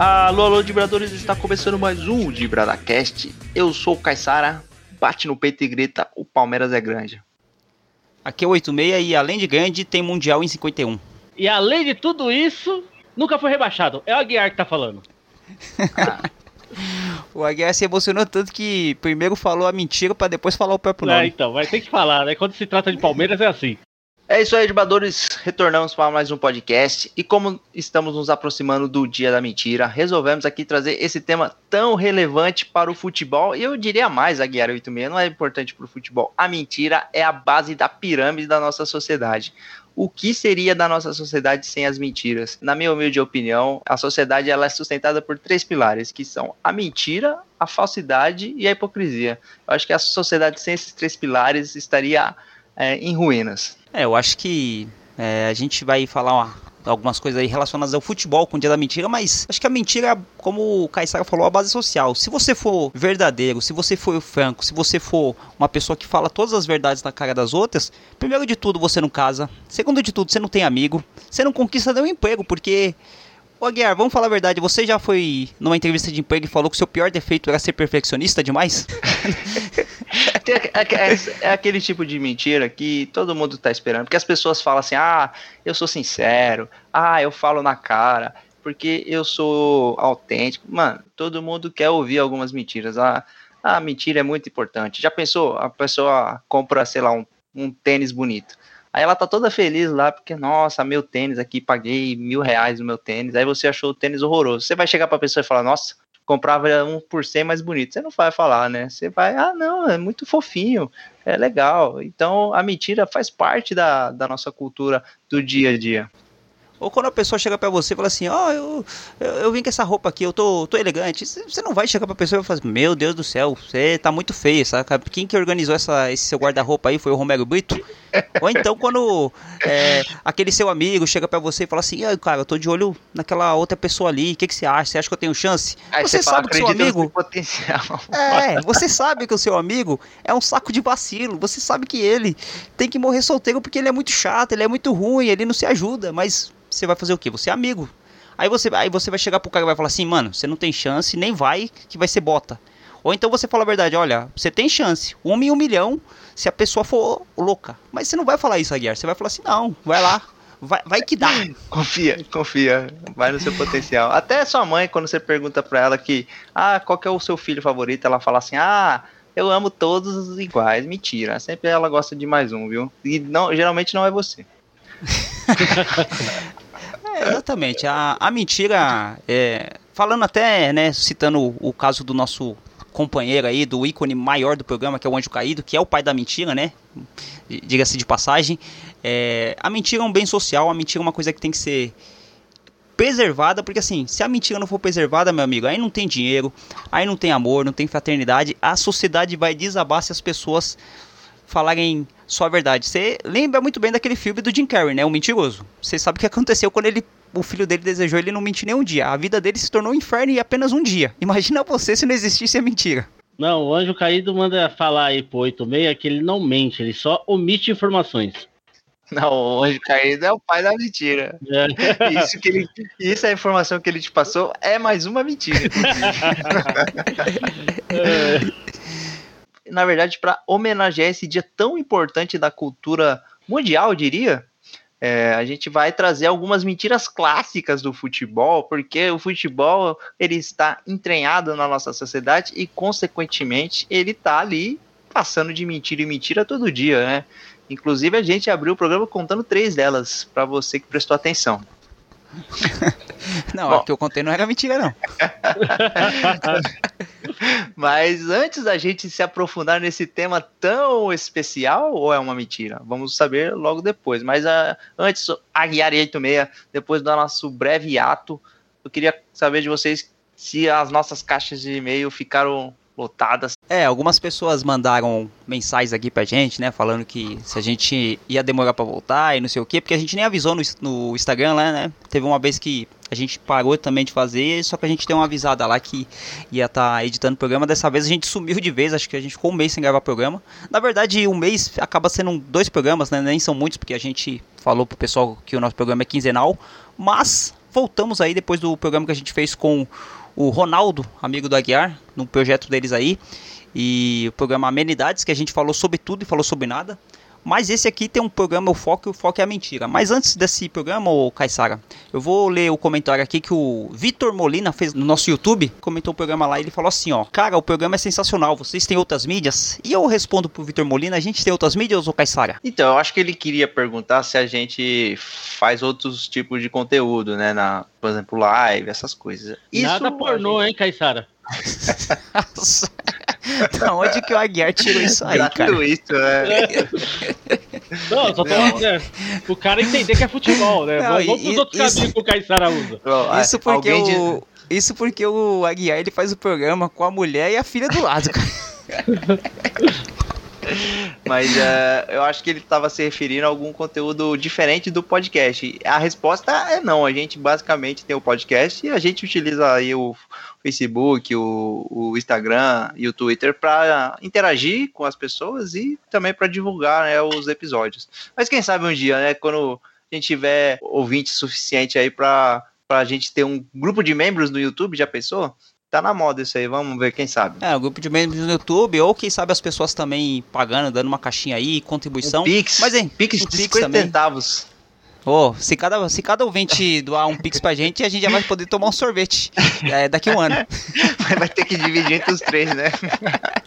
Alô, alô, Dibradores, está começando mais um DibradaCast. Eu sou o Caissara, bate no peito e grita, o Palmeiras é grande. Aqui é o 86 e além de grande, tem Mundial em 51. E além de tudo isso, nunca foi rebaixado. É o Aguiar que tá falando. Ah. o Aguiar se emocionou tanto que primeiro falou a mentira para depois falar o próprio nome. É, então, vai ter que falar, né? Quando se trata de Palmeiras é assim. É isso aí, Dibadores. Retornamos para mais um podcast. E como estamos nos aproximando do Dia da Mentira, resolvemos aqui trazer esse tema tão relevante para o futebol. E eu diria mais, Aguiar 86, não é importante para o futebol. A mentira é a base da pirâmide da nossa sociedade. O que seria da nossa sociedade sem as mentiras? Na minha humilde opinião, a sociedade ela é sustentada por três pilares, que são a mentira, a falsidade e a hipocrisia. Eu acho que a sociedade sem esses três pilares estaria é, em ruínas. É, eu acho que é, a gente vai falar uma, algumas coisas aí relacionadas ao futebol com o dia da mentira, mas acho que a mentira, como o Caissara falou, é a base social. Se você for verdadeiro, se você for franco, se você for uma pessoa que fala todas as verdades na cara das outras, primeiro de tudo você não casa, segundo de tudo você não tem amigo, você não conquista nenhum emprego, porque Ô Aguiar, vamos falar a verdade, você já foi numa entrevista de emprego e falou que o seu pior defeito era ser perfeccionista demais? É, é, aquele tipo de mentira que todo mundo tá esperando. Porque as pessoas falam assim: ah, eu sou sincero, ah, eu falo na cara, porque eu sou autêntico. Mano, todo mundo quer ouvir algumas mentiras. Ah, a mentira é muito importante. Já pensou? A pessoa compra, sei lá, um, um tênis bonito. Aí ela tá toda feliz lá, porque, nossa, meu tênis aqui, paguei mil reais no meu tênis. Aí você achou o tênis horroroso. Você vai chegar pra pessoa e falar, nossa, comprava um por cem mais bonito. Você não vai falar, né? Você vai, ah, não, é muito fofinho, é legal. Então a mentira faz parte da, da nossa cultura do dia a dia. Ou quando a pessoa chega para você e fala assim, ó, oh, eu, eu, eu, vim com essa roupa aqui, eu tô, tô elegante. Você não vai chegar pra pessoa e falar, assim, meu Deus do céu, você tá muito feio, sabe? Quem que organizou essa, esse seu guarda-roupa aí foi o Romero Brito? Ou então quando é, aquele seu amigo chega para você e fala assim, ah, cara, eu tô de olho naquela outra pessoa ali, o que, que você acha? Você acha que eu tenho chance? Aí você, sabe que seu amigo... Potencial. É, você sabe que o seu amigo é um saco de vacilo, você sabe que ele tem que morrer solteiro porque ele é muito chato, ele é muito ruim, ele não se ajuda, mas você vai fazer o quê? Você é amigo. Aí você, aí você vai chegar pro cara e vai falar assim, mano, você não tem chance, nem vai, que vai ser bota. Ou então você fala a verdade, olha, você tem chance, uma em um milhão, se a pessoa for louca. Mas você não vai falar isso, Aguiar, você vai falar assim, não, vai lá, vai, vai que dá. Confia, confia, vai no seu potencial. Até sua mãe, quando você pergunta pra ela que, ah, qual que é o seu filho favorito, ela fala assim, ah, eu amo todos iguais. Mentira, sempre ela gosta de mais um, viu? E não, geralmente não é você. É, exatamente. A, a mentira, é, falando até, né, citando o, o, caso do nosso companheiro aí, do ícone maior do programa, que é o Anjo Caído, que é o pai da mentira, né? Diga-se de passagem. É, a mentira é um bem social, a mentira é uma coisa que tem que ser preservada, porque assim, se a mentira não for preservada, meu amigo, aí não tem dinheiro, aí não tem amor, não tem fraternidade, a sociedade vai desabar se as pessoas falarem só a verdade. Você lembra muito bem daquele filme do Jim Carrey, né? O Mentiroso. Você sabe o que aconteceu quando ele, o filho dele desejou ele não mentir nem um dia. A vida dele se tornou um inferno em apenas um dia. Imagina você se não existisse a mentira. Não, o anjo caído manda falar aí pro 86 que ele não mente, ele só omite informações. Não, o anjo caído é o pai da mentira. É. Isso, que ele, isso é a informação que ele te passou é mais uma mentira. é na verdade, para homenagear esse dia tão importante da cultura mundial, diria, é, a gente vai trazer algumas mentiras clássicas do futebol, porque o futebol ele está entranhado na nossa sociedade e, consequentemente, ele está ali passando de mentira em mentira todo dia, né? Inclusive, a gente abriu o programa contando três delas, para você que prestou atenção. não, Bom, a que eu contei não era mentira, não. Mas antes da gente se aprofundar nesse tema tão especial, ou é uma mentira? Vamos saber logo depois. Mas uh, antes, Aguiar 86, depois do nosso breve ato, eu queria saber de vocês se as nossas caixas de e-mail ficaram lotadas. É, algumas pessoas mandaram mensagens aqui pra gente, né, falando que se a gente ia demorar para voltar e não sei o quê, porque a gente nem avisou no, no Instagram lá, né? Teve uma vez que a gente parou também de fazer, só que a gente deu uma avisada lá que ia estar tá editando o programa. Dessa vez a gente sumiu de vez, acho que a gente ficou um mês sem gravar programa. Na verdade, um mês acaba sendo dois programas, né? Nem são muitos, porque a gente falou pro pessoal que o nosso programa é quinzenal. Mas voltamos aí depois do programa que a gente fez com o Ronaldo, amigo do Aguiar, no projeto deles aí. E o programa Amenidades, que a gente falou sobre tudo e falou sobre nada. Mas esse aqui tem um programa, o foco e o foco é a mentira. Mas antes desse programa, ô Caissara, eu vou ler o comentário aqui que o Vitor Molina fez no nosso YouTube. Comentou o programa lá e ele falou assim: ó, cara, o programa é sensacional, vocês têm outras mídias? E eu respondo pro Vitor Molina: a gente tem outras mídias, ô Caissara? Então, eu acho que ele queria perguntar se a gente faz outros tipos de conteúdo, né? Na, por exemplo, live, essas coisas. Isso Nada pornô, gente... hein, Caissara? Da onde que o Aguiar tirou isso aí, Gratuito, cara? né? Não, só tô dizendo. O cara entender que é futebol, né? Não, Vamos pros outros isso... caminhos que o Caissara usa. Isso porque o... Isso porque o Aguiar ele faz o programa com a mulher e a filha do lado, cara. Mas uh, eu acho que ele estava se referindo a algum conteúdo diferente do podcast. A resposta é não. A gente basicamente tem o podcast e a gente utiliza aí o Facebook, o, o Instagram e o Twitter para interagir com as pessoas e também para divulgar né, os episódios. Mas quem sabe um dia, né, quando a gente tiver ouvinte suficiente aí para a gente ter um grupo de membros no YouTube, já pensou? Tá na moda isso aí, vamos ver, quem sabe. É, o grupo de membros no YouTube, ou quem sabe as pessoas também pagando, dando uma caixinha aí, contribuição. Um Pix, Mas, hein, Pix de 50 centavos. Oh, se cada, se cada ouvinte doar um Pix pra gente, a gente já vai poder tomar um sorvete é, daqui a um ano. vai ter que dividir entre os três, né?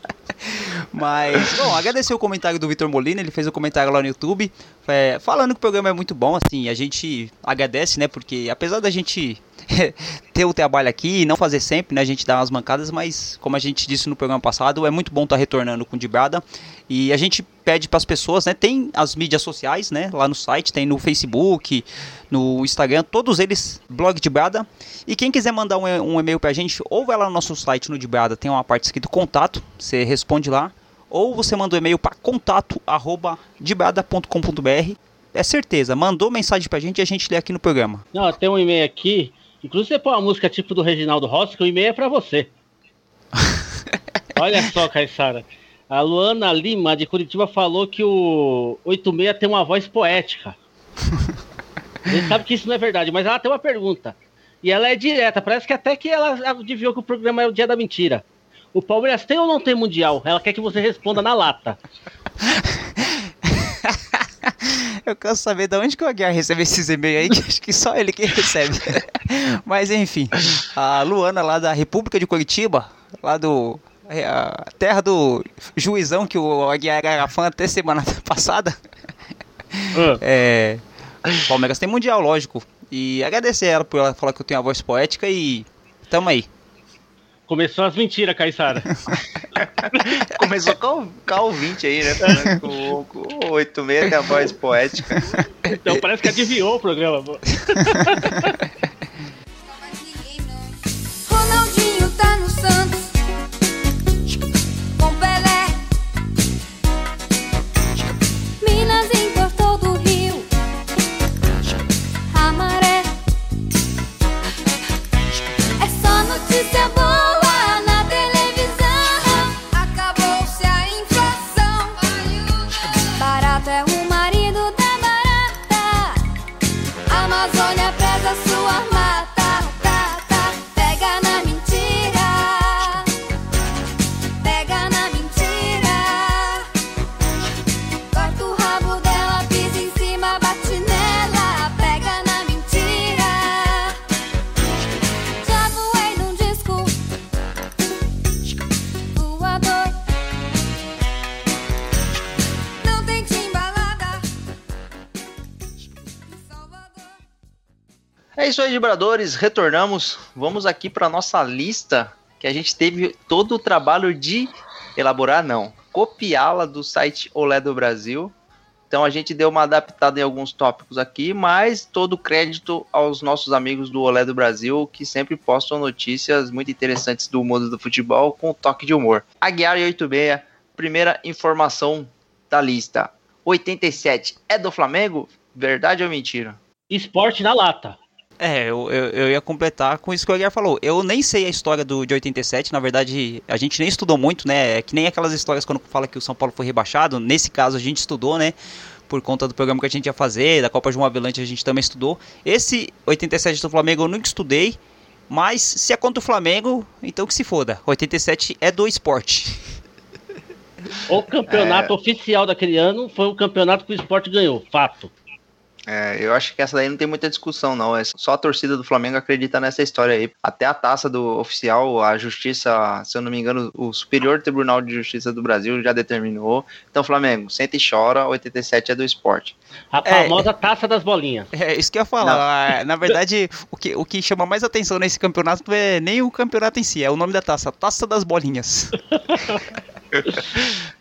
Mas, bom, agradecer o comentário do Vitor Molina, ele fez o um comentário lá no YouTube, é, falando que o programa é muito bom, assim, a gente agradece, né, porque apesar da gente ter o trabalho aqui e não fazer sempre, né? A gente dá umas mancadas, mas como a gente disse no programa passado, é muito bom estar tá retornando com o Dibrada. E a gente pede para as pessoas, né? Tem as mídias sociais, né? Lá no site, tem no Facebook, no Instagram, todos eles, blog Dibrada. E quem quiser mandar um, um e-mail para a gente, ou vai lá no nosso site no Dibrada, tem uma parte escrito contato, você responde lá. Ou você manda um e-mail para contato@dibrada.com.br. É certeza, mandou mensagem pra gente e a gente lê aqui no programa. Não, tem um e-mail aqui Inclusive, você põe uma música tipo do Reginaldo Rossi, que o e-mail é pra você. Olha só, Caissara. A Luana Lima, de Curitiba, falou que o 86 tem uma voz poética. Gente sabe que isso não é verdade, mas ela tem uma pergunta. E ela é direta, parece que até que ela adivinhou que o programa é o dia da mentira. O Palmeiras tem ou não tem mundial? Ela quer que você responda na lata. Eu quero saber de onde que o Aguiar recebe esses e-mails aí, que acho que só ele que recebe. Mas enfim, a Luana lá da República de Curitiba, lá do é, a terra do juizão que o Aguiar era fã até semana passada. Uh. É, Palmeiras tem mundial, lógico. E agradecer ela por ela falar que eu tenho a voz poética e tamo aí. Começou as mentiras, Caissara. Começou com, com o 20 aí, né? Com, com o 86 tem a voz poética. Então parece que adivinhou o programa. É isso aí, vibradores. Retornamos. Vamos aqui para nossa lista que a gente teve todo o trabalho de elaborar, não, copiá-la do site Olé do Brasil. Então a gente deu uma adaptada em alguns tópicos aqui, mas todo crédito aos nossos amigos do Olé do Brasil, que sempre postam notícias muito interessantes do mundo do futebol com toque de humor. Aguiar 86, primeira informação da lista. 87 é do Flamengo? Verdade ou mentira? Esporte na lata. É, eu, eu, eu, ia completar com isso que o Aguiar falou. Eu nem sei a história do, de 87, na verdade, a gente nem estudou muito, né? É que nem aquelas histórias quando fala que o São Paulo foi rebaixado. Nesse caso, a gente estudou, né? por conta do programa que a gente ia fazer, da Copa João Avelante a gente também estudou. Esse 87 do Flamengo eu nunca estudei, mas se é contra o Flamengo, então que se foda. 87 é do esporte. O campeonato é... oficial daquele ano foi o campeonato que o esporte ganhou, fato. É, eu acho que essa daí não tem muita discussão, não. É só a torcida do Flamengo acredita nessa história aí. Até a taça do oficial, a justiça, se eu não me engano, o Superior Tribunal de Justiça do Brasil já determinou. Então, Flamengo, senta e chora, 87 é do esporte. A famosa é, taça das bolinhas. É, isso que eu ia falar. Não. É, na verdade, o que, o que chama mais atenção nesse campeonato não é nem o campeonato em si, é o nome da taça, Taça das Bolinhas.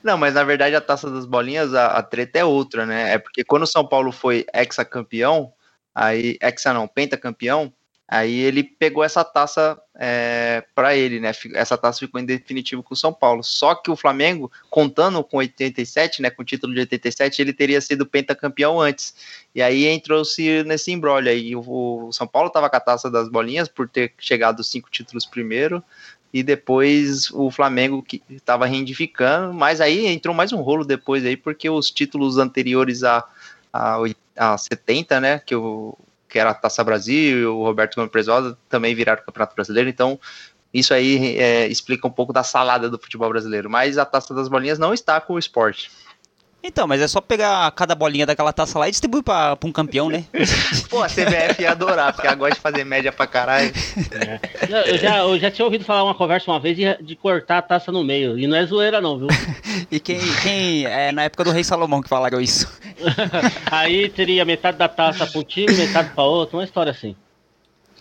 Não, mas na verdade a taça das bolinhas, a, a treta é outra, né? É porque quando o São Paulo foi ex-campeão, aí, exa não, pentacampeão, aí ele pegou essa taça é, para ele, né? Essa taça ficou em definitivo com o São Paulo. Só que o Flamengo, contando com 87, né? Com o título de 87, ele teria sido pentacampeão antes. E aí entrou-se nesse embrolho aí. O, São Paulo tava com a taça das bolinhas por ter chegado cinco títulos primeiro e depois o Flamengo que estava reivindificando, mas aí entrou mais um rolo depois aí, porque os títulos anteriores a, a, a 70, né, que, o, que era a Taça Brasil e o Roberto Gomes Presosa também viraram Campeonato Brasileiro, então isso aí é, explica um pouco da salada do futebol brasileiro, mas a Taça das Bolinhas não está com o esporte. Então, mas é só pegar cada bolinha daquela taça lá e distribuir pra, pra um campeão, né? Pô, a CBF ia adorar, porque ela gosta de fazer média pra caralho. É. Eu, já, eu já tinha ouvido falar uma conversa uma vez de, de cortar a taça no meio. E não é zoeira, não, viu? e quem, quem. É na época do Rei Salomão que falaram isso. Aí teria metade da taça pra um time, metade pra outro, uma história assim.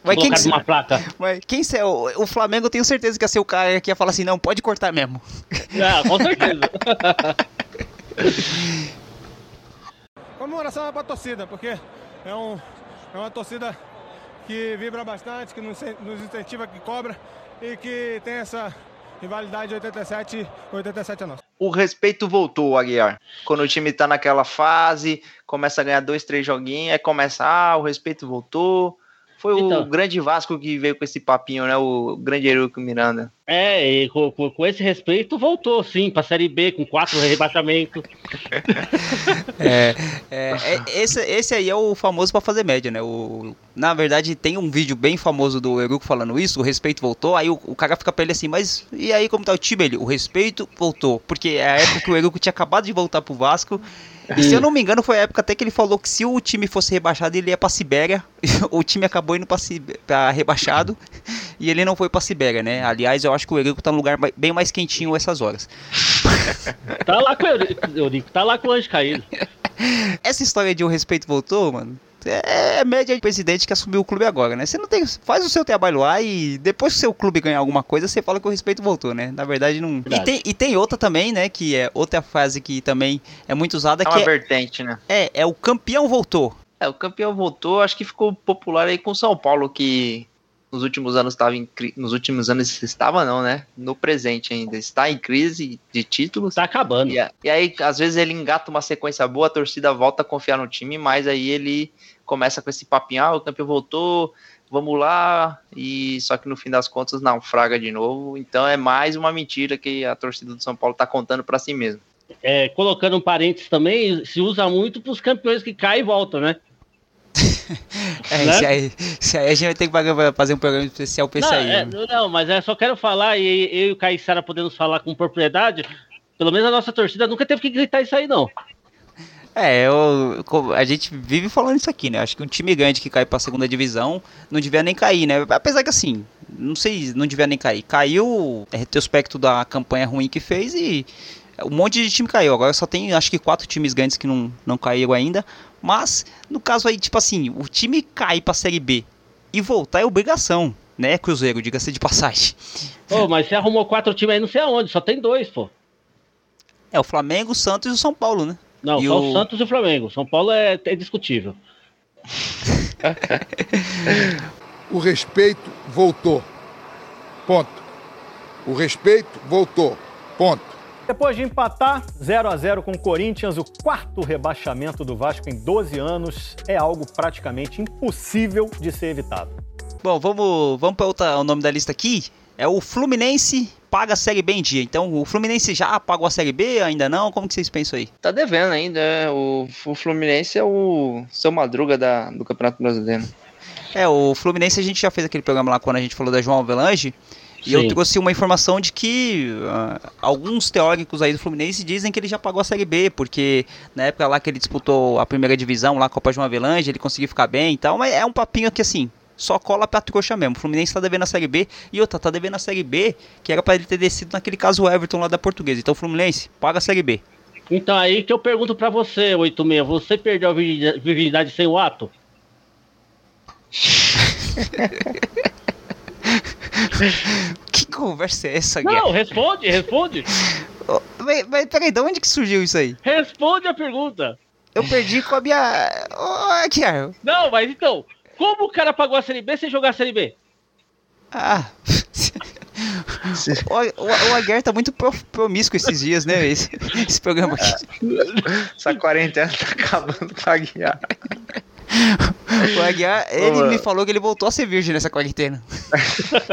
Mas quem que, uma placa. Mas quem se, o, o Flamengo eu tenho certeza que ia ser o cara que ia falar assim, não, pode cortar mesmo. Ah, com certeza. Comemoração é para a torcida, porque é, um, é uma torcida que vibra bastante, que nos, nos incentiva, que cobra e que tem essa rivalidade 87, 87 é nossa. O respeito voltou, Aguiar. Quando o time tá naquela fase, começa a ganhar dois, três joguinhos, aí começa, ah, o respeito voltou, foi então, o grande Vasco que veio com esse papinho, né? O grande Eurico Miranda. É, e com, com, esse respeito voltou sim para a Série B com quatro rebaixamentos. é, é, é, esse, esse aí é o famoso para fazer média, né? O, na verdade, tem um vídeo bem famoso do Eurico falando isso, o respeito voltou, aí o, o cara fica pra ele assim, mas e aí como tá o time? Ele, o respeito voltou, porque é a época que o Eurico tinha acabado de voltar pro Vasco e se eu não me engano, foi a época até que ele falou que se o time fosse rebaixado, ele ia pra Sibéria. o time acabou indo pra, pra rebaixado e ele não foi pra Sibéria, né? Aliás, eu acho que o Eurico tá num lugar bem mais quentinho essas horas. tá lá com o Eurico, tá lá com o anjo caído. Essa história de o respeito voltou, mano, é, é média de presidente que assumiu o clube agora, né? Você não tem. Faz o seu trabalho lá e depois que o seu clube ganhar alguma coisa, você fala que o respeito voltou, né? Na verdade, não. E tem, e tem outra também, né? Que é outra frase que também é muito usada. É uma que é vertente, é, né? É, é o campeão voltou. É, o campeão voltou, acho que ficou popular aí com o São Paulo, que nos últimos anos estava em nos últimos anos estava não, né? No presente ainda está em crise de títulos. Tá acabando. E, e, aí às vezes ele engata uma sequência boa, a torcida volta a confiar no time, mas aí ele começa com esse papinho, ah, o campeão voltou, vamos lá, e só que no fim das contas naufraga de novo. Então é mais uma mentira que a torcida do São Paulo está contando para si mesmo. É, colocando um parênteses também, se usa muito para os campeões que caem e voltam, né? É, né? se, aí, se aí a gente vai ter que fazer um programa especial pra isso aí. É, né? Não, mas é só quero falar, e eu e o Caissara podemos falar com propriedade, pelo menos a nossa torcida nunca teve que gritar isso aí, não. É, eu, a gente vive falando isso aqui, né? Acho que um time grande que cai pra segunda divisão não devia nem cair, né? Apesar que assim, não sei, não devia nem cair. Caiu, é retrospecto da campanha ruim que fez e um monte de time caiu. Agora só tem, acho que quatro times grandes que não, não caíram ainda. Mas, no caso aí, tipo assim, o time cair pra Série B e voltar é obrigação, né, Cruzeiro, diga-se de passagem. Ô, mas você arrumou quatro times aí não sei aonde, só tem dois, pô. É, o Flamengo, o Santos e o São Paulo, né? Não, e só o... o Santos e o Flamengo. São Paulo é, é discutível. o respeito voltou. Ponto. O respeito voltou. Ponto. Depois de empatar 0 a 0 com o Corinthians, o quarto rebaixamento do Vasco em 12 anos é algo praticamente impossível de ser evitado. Bom, vamos, vamos para o nome da lista aqui. É o Fluminense paga a Série B em dia. Então, o Fluminense já pagou a Série B? Ainda não? Como que vocês pensam aí? Tá devendo ainda. é. O, o Fluminense é o seu madruga da, do Campeonato Brasileiro. É, o Fluminense a gente já fez aquele programa lá quando a gente falou da João Avelange. E eu Sim. trouxe uma informação de que ah, alguns teóricos aí do Fluminense dizem que ele já pagou a Série B, porque na época lá que ele disputou a primeira divisão, lá a Copa João Avelange, ele conseguiu ficar bem e tal, mas é um papinho que assim, só cola pra trouxa mesmo. O Fluminense tá devendo a Série B e outra, tá devendo a Série B, que era pra ele ter descido naquele caso Everton lá da Portuguesa. Então, Fluminense, paga a Série B. Então aí que eu pergunto pra você, 86, você perdeu a virgindade- virgindade sem o ato? Que conversa é essa, Guerra? Não, responde, responde. Mas, mas peraí, de onde que surgiu isso aí? Responde a pergunta. Eu perdi com a minha. Ô, Guerra, Não, mas então, como o cara pagou a Série B sem jogar a Série B? Ah. o, o, o Aguiar tá muito pro- promíscuo esses dias, né? Esse, esse programa aqui. Essa quarentena tá acabando com a guiar. O Aguiar, ele mano. me falou que ele voltou a ser virgem nessa quarentena.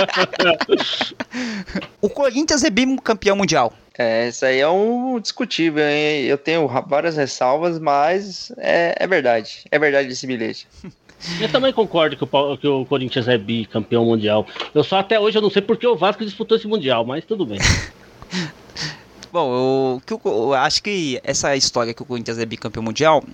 o Corinthians é bicampeão mundial. É, isso aí é um discutível, hein? Eu tenho várias ressalvas, mas é, é verdade. É verdade esse bilhete. Eu também concordo que o, que o Corinthians é bicampeão mundial. Eu só até hoje eu não sei porque o Vasco disputou esse mundial, mas tudo bem. Bom, eu, eu, eu acho que essa história que o Corinthians é bicampeão mundial,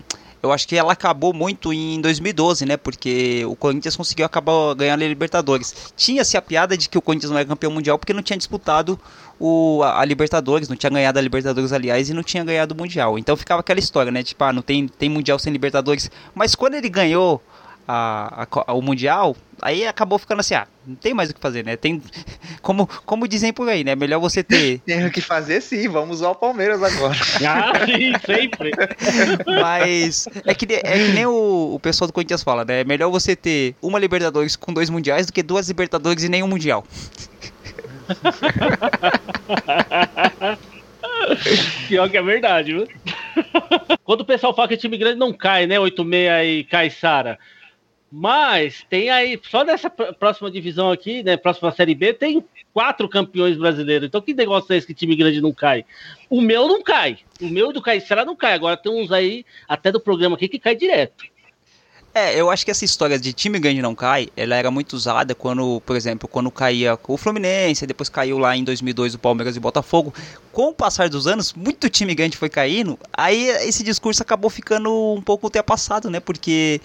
eu acho que ela acabou muito em 2012, né? Porque o Corinthians conseguiu acabar ganhando a Libertadores. Tinha-se a piada de que o Corinthians não era campeão mundial porque não tinha disputado o, a, a Libertadores, não tinha ganhado a Libertadores, aliás, e não tinha ganhado o Mundial. Então ficava aquela história, né? Tipo, ah, não tem, tem Mundial sem Libertadores. Mas quando ele ganhou a, a o Mundial, aí acabou ficando assim, ah, não tem mais o que fazer, né? Tem, como, como dizem por aí, né? Melhor você ter Tem o que fazer sim, vamos usar o Palmeiras agora. Ah, sim, sempre. Mas é que, é que nem o, o pessoal do Corinthians fala, né? É melhor você ter uma Libertadores com dois mundiais do que duas Libertadores e nenhum mundial. Pior que é verdade, viu? Quando o pessoal fala que time grande não cai, né? 86 e cai Sara. Mas tem aí, só nessa pr- próxima divisão aqui, né? Próxima Série B, tem quatro campeões brasileiros. Então que negócio é esse que time grande não cai? O meu não cai. O meu do Caissara não cai. Agora tem uns aí, até do programa aqui, que cai direto. É, eu acho que essa história de time grande não cai, ela era muito usada quando, por exemplo, quando caía o Fluminense, depois caiu lá em 2002 o Palmeiras e o Botafogo. Com o passar dos anos, muito time grande foi caindo, aí esse discurso acabou ficando um pouco ultrapassado, né? Porque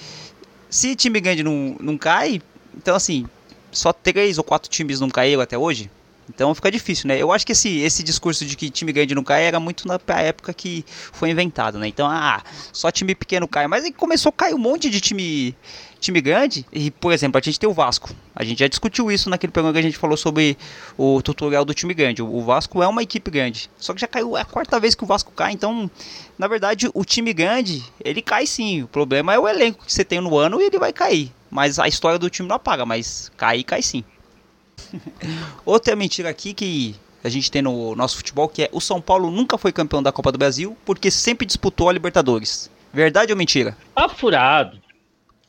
se time grande não, não cai, então assim, só três ou quatro times não caíram até hoje. Então fica difícil, né? Eu acho que esse, esse discurso de que time grande não cai era muito na época que foi inventado, né? Então, ah, só time pequeno cai. Mas aí começou a cair um monte de time, time grande. E, por exemplo, a gente tem o Vasco. A gente já discutiu isso naquele programa que a gente falou sobre o tutorial do time grande. O Vasco é uma equipe grande. Só que já caiu, é a quarta vez que o Vasco cai. Então, na verdade, o time grande, ele cai sim. O problema é o elenco que você tem no ano e ele vai cair. Mas a história do time não apaga, mas cair, cai sim. Outra mentira aqui que a gente tem no nosso futebol, que é o São Paulo nunca foi campeão da Copa do Brasil porque sempre disputou a Libertadores. Verdade ou mentira? Tá furado.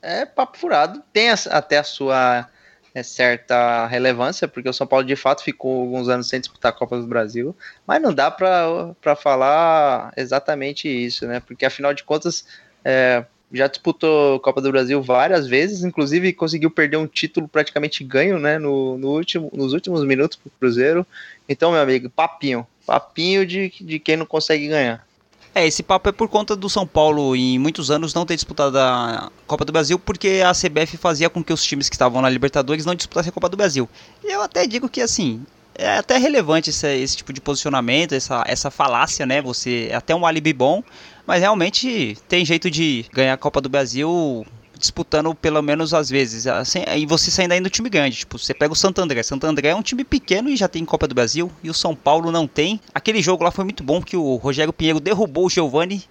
É papo furado. Tem até a sua é, certa relevância, porque o São Paulo de fato ficou alguns anos sem disputar a Copa do Brasil, mas não dá pra pra falar exatamente isso, né? Porque afinal de contas é, já disputou Copa do Brasil várias vezes, inclusive conseguiu perder um título praticamente ganho, né? No, no último, nos últimos minutos pro Cruzeiro. Então, meu amigo, papinho. Papinho de, de quem não consegue ganhar. É, esse papo é por conta do São Paulo em muitos anos não ter disputado a Copa do Brasil porque a CBF fazia com que os times que estavam na Libertadores não disputassem a Copa do Brasil. E eu até digo que assim, é até relevante esse, esse tipo de posicionamento, essa, essa falácia, né? Você é até um alibi bom, mas realmente tem jeito de ganhar a Copa do Brasil disputando pelo menos às vezes. Assim, e você saindo aí no time grande. Tipo, você pega o Santo André. Santo André é um time pequeno e já tem Copa do Brasil. E o São Paulo não tem. Aquele jogo lá foi muito bom que o Rogério Pinheiro derrubou o Giovani.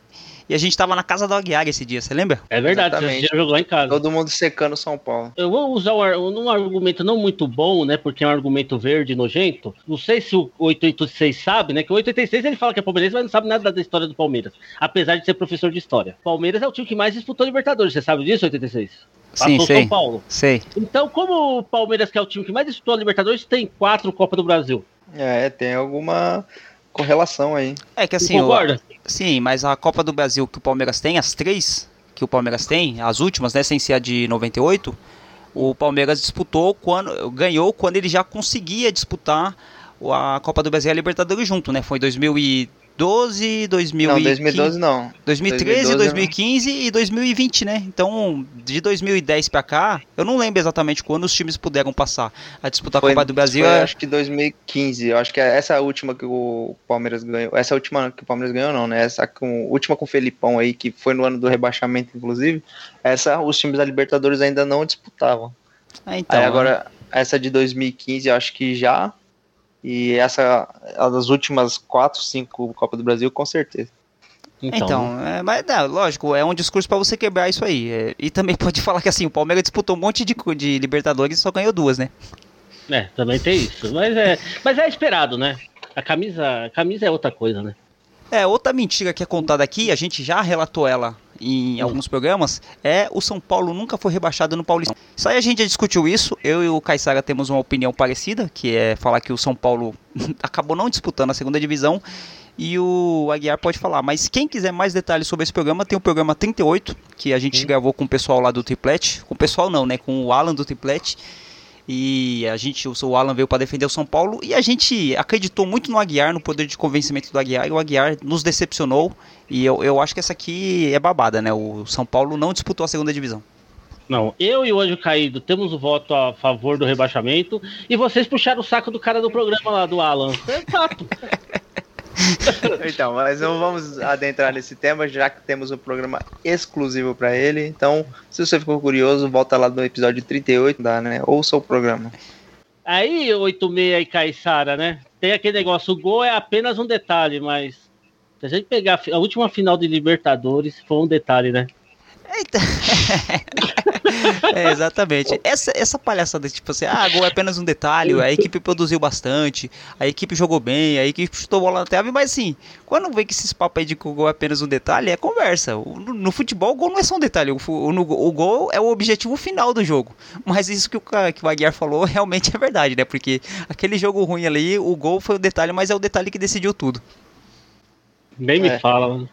E a gente tava na casa do Aguiar esse dia, você lembra? É verdade, Exatamente. você já jogou lá em casa. Todo mundo secando o São Paulo. Eu vou usar um, ar- um argumento não muito bom, né? Porque é um argumento verde nojento. Não sei se o 886 sabe, né? Que o 886 ele fala que é palmeirense, mas não sabe nada da história do Palmeiras. Apesar de ser professor de história. Palmeiras é o time que mais disputou Libertadores, você sabe disso, 86? Sim, Passou sei. São Paulo. Sei. Então, como o Palmeiras, que é o time que mais disputou a Libertadores, tem quatro Copa do Brasil. É, tem alguma correlação aí. É que assim, o, sim, mas a Copa do Brasil que o Palmeiras tem, as três que o Palmeiras tem, as últimas, né, sem ser a de 98, o Palmeiras disputou quando ganhou quando ele já conseguia disputar a Copa do Brasil e a Libertadores junto, né? Foi em 2000 2012, 2015, não, 2012 não. 2013, 2012, 2015 não. e 2020, né? Então, de 2010 para cá, eu não lembro exatamente quando os times puderam passar a disputar foi, a Copa do Brasil. Foi, é... Acho que 2015. Eu acho que é essa última que o Palmeiras ganhou. Essa última que o Palmeiras ganhou, não, né? Essa com, última com o Felipão aí, que foi no ano do rebaixamento, inclusive. Essa os times da Libertadores ainda não disputavam. Ah, então, aí agora, né? essa de 2015, eu acho que já e essa, das últimas quatro, cinco Copa do Brasil, com certeza. Então, então é, mas não, lógico, é um discurso para você quebrar isso aí. É, e também pode falar que assim, o Palmeiras disputou um monte de, de Libertadores e só ganhou duas, né? É, também tem isso. Mas é, mas é esperado, né? A camisa, a camisa é outra coisa, né? É, outra mentira que é contada aqui, a gente já relatou ela em hum. alguns programas, é o São Paulo nunca foi rebaixado no Paulistão. Isso aí a gente já discutiu isso, eu e o Caissara temos uma opinião parecida, que é falar que o São Paulo acabou não disputando a segunda divisão, e o Aguiar pode falar. Mas quem quiser mais detalhes sobre esse programa, tem o programa 38, que a gente gravou com o pessoal lá do Triplete, com o pessoal não, né, com o Alan do Triplete, e a gente, o Alan veio para defender o São Paulo e a gente acreditou muito no Aguiar, no poder de convencimento do Aguiar, e o Aguiar nos decepcionou. E eu, eu acho que essa aqui é babada, né? O São Paulo não disputou a segunda divisão. Não, eu e o Anjo Caído temos o voto a favor do rebaixamento e vocês puxaram o saco do cara do programa lá, do Alan. É fato. então, mas não vamos adentrar nesse tema, já que temos um programa exclusivo para ele. Então, se você ficou curioso, volta lá no episódio 38, dá, né? Ouça o programa. Aí, 86 e Caissara, né? Tem aquele negócio, o gol é apenas um detalhe, mas se a gente pegar a última final de Libertadores, foi um detalhe, né? Eita. é, exatamente. Essa, essa palhaçada, tipo assim, ah, gol é apenas um detalhe, a equipe produziu bastante, a equipe jogou bem, a equipe chutou bola na trave, mas assim, quando vem que esses papos aí de que o gol é apenas um detalhe, é conversa. No, no futebol, o gol não é só um detalhe, o, o, o, gol é o objetivo final do jogo. Mas isso que o, que o Aguiar falou realmente é verdade, né? Porque aquele jogo ruim ali, o gol foi o detalhe, mas é o detalhe que decidiu tudo. Nem me é. fala, mano.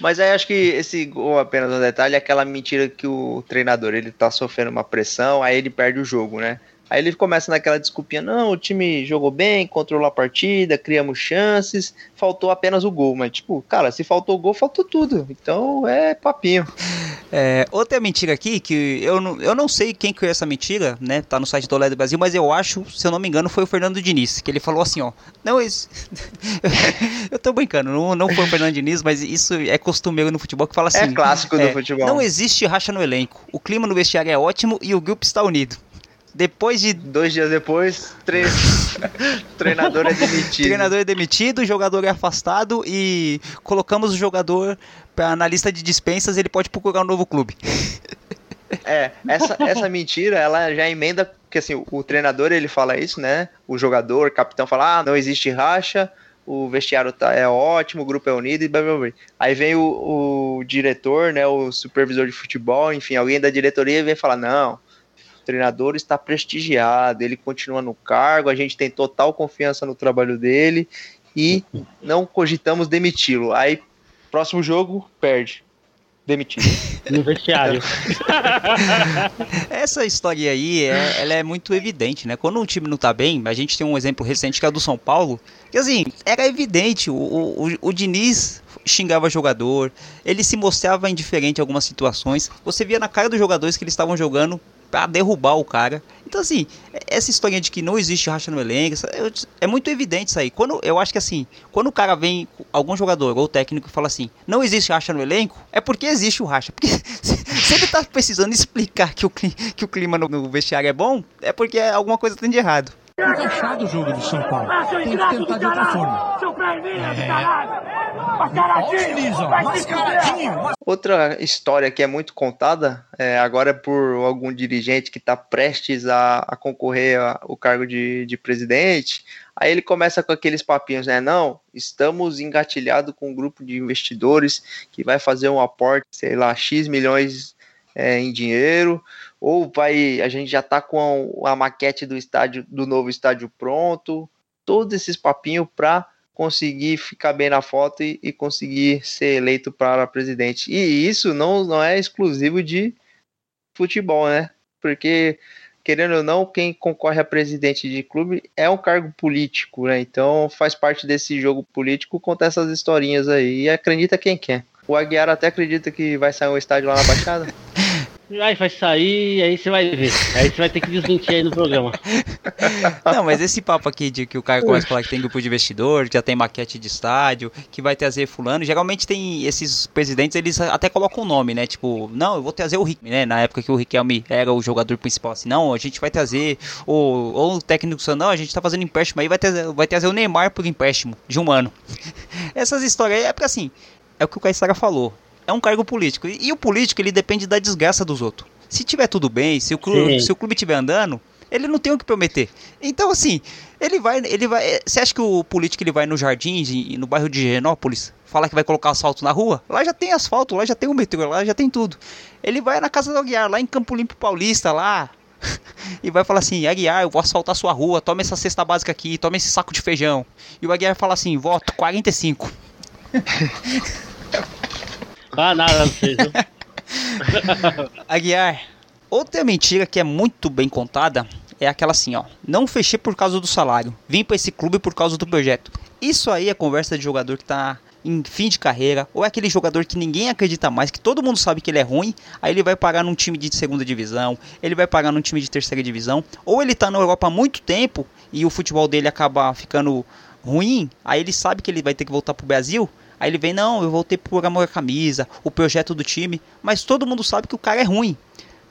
Mas aí acho que esse gol, apenas um detalhe, é aquela mentira que o treinador ele tá sofrendo uma pressão, aí ele perde o jogo, né? Aí ele começa naquela desculpinha, não, o time jogou bem, controlou a partida, criamos chances, faltou apenas o gol. Mas, tipo, cara, se faltou o gol, faltou tudo. Então é papinho. É, outra mentira aqui, que eu não, eu não sei quem criou essa mentira, né? Tá no site do do Brasil, mas eu acho, se eu não me engano, foi o Fernando Diniz, que ele falou assim, ó. Não, isso. eu tô brincando, não, não foi o Fernando Diniz, mas isso é costumeiro no futebol que fala é assim. É clássico do é, futebol. Não existe racha no elenco. O clima no vestiário é ótimo e o grupo está unido. Depois de. Dois dias depois, três. treinador é demitido. Treinador é demitido, jogador é afastado e colocamos o jogador pra, na lista de dispensas, ele pode procurar um novo clube. É, essa, essa mentira, ela já emenda, porque assim, o, o treinador ele fala isso, né? O jogador, o capitão fala, ah, não existe racha, o vestiário tá, é ótimo, o grupo é unido e blá, blá, blá. Aí vem o, o diretor, né, o supervisor de futebol, enfim, alguém da diretoria e vem falar, não, treinador está prestigiado, ele continua no cargo, a gente tem total confiança no trabalho dele e não cogitamos demiti-lo. Aí, próximo jogo, perde. Demitido. No vestiário. Essa história aí, é, ela é muito evidente, né? Quando um time não tá bem, a gente tem um exemplo recente que é do São Paulo, que assim, era evidente, o, o, o Diniz xingava jogador, ele se mostrava indiferente em algumas situações, você via na cara dos jogadores que eles estavam jogando para derrubar o cara. Então, assim, essa história de que não existe racha no elenco, é muito evidente isso aí. Quando, eu acho que, assim, quando o cara vem, algum jogador ou técnico fala assim, não existe racha no elenco, é porque existe o racha. Porque se, ele tá precisando explicar que o, que o clima no, no vestiário é bom, é porque alguma coisa tem de errado. Encaixado o jogo do São Paulo. Tem que tentar de outra forma. É... Outra história que é muito contada, é, agora é por algum dirigente que está prestes a, a concorrer ao cargo de, de presidente, aí ele começa com aqueles papinhos, né? Não, estamos engatilhados com um grupo de investidores que vai fazer um aporte, sei lá, X milhões é, em dinheiro, ou vai, a gente já está com a, maquete do estádio, do novo estádio pronto, todos esses papinhos para conseguir ficar bem na foto e, e, conseguir ser eleito para presidente. E isso não, não é exclusivo de futebol, né? Porque, querendo ou não, quem concorre a presidente de clube é um cargo político, né? Então faz parte desse jogo político contar essas historinhas aí. E acredita quem quer. O Aguiar até acredita que vai sair um estádio lá na Baixada? Aí vai sair, aí você vai ver. Aí você vai ter que desmentir aí no programa. Não, mas esse papo aqui de que o cara começa a falar que tem grupo de investidor, que já tem maquete de estádio, que vai trazer fulano, geralmente tem esses presidentes, eles até colocam o nome, né? Tipo, não, eu vou trazer o Rick, né? Na época que o Riquelme era o jogador principal, assim, não, a gente vai trazer, ou, ou o técnico não, a gente tá fazendo empréstimo aí, vai trazer, vai trazer o Neymar por empréstimo de um ano. Essas histórias aí é porque assim, é o que o Caissara falou é um cargo político. E, e, o político, ele depende da desgraça dos outros. Se tiver tudo bem, se o clube, se o clube tiver andando, ele não tem o que prometer. Então, assim, ele vai. ele vai. Eh, você acha que o político ele vai no jardim, no bairro de Genópolis, falar que vai colocar asfalto na rua? Lá já tem asfalto, lá já tem o metrô, lá já tem tudo. Ele vai na casa do Aguiar, lá em Campo Limpo Paulista, lá. e vai falar assim: Aguiar, eu vou asfaltar sua rua, toma essa cesta básica aqui, toma esse saco de feijão. E o Aguiar fala assim: voto 45. Ah, nada. Aguiar, outra mentira que é muito bem contada é aquela assim, ó. Não fechei por causa do salário. Vim para esse clube por causa do projeto. Isso aí é conversa de jogador que tá em fim de carreira, ou é aquele jogador que ninguém acredita mais, que todo mundo sabe que ele é ruim, aí ele vai pagar num time de segunda divisão, ele vai pagar num time de terceira divisão, ou ele tá na Europa há muito tempo e o futebol dele acaba ficando ruim, aí ele sabe que ele vai ter que voltar pro Brasil, Aí ele vem, não, eu voltei por amor à camisa, o projeto do time, mas todo mundo sabe que o cara é ruim.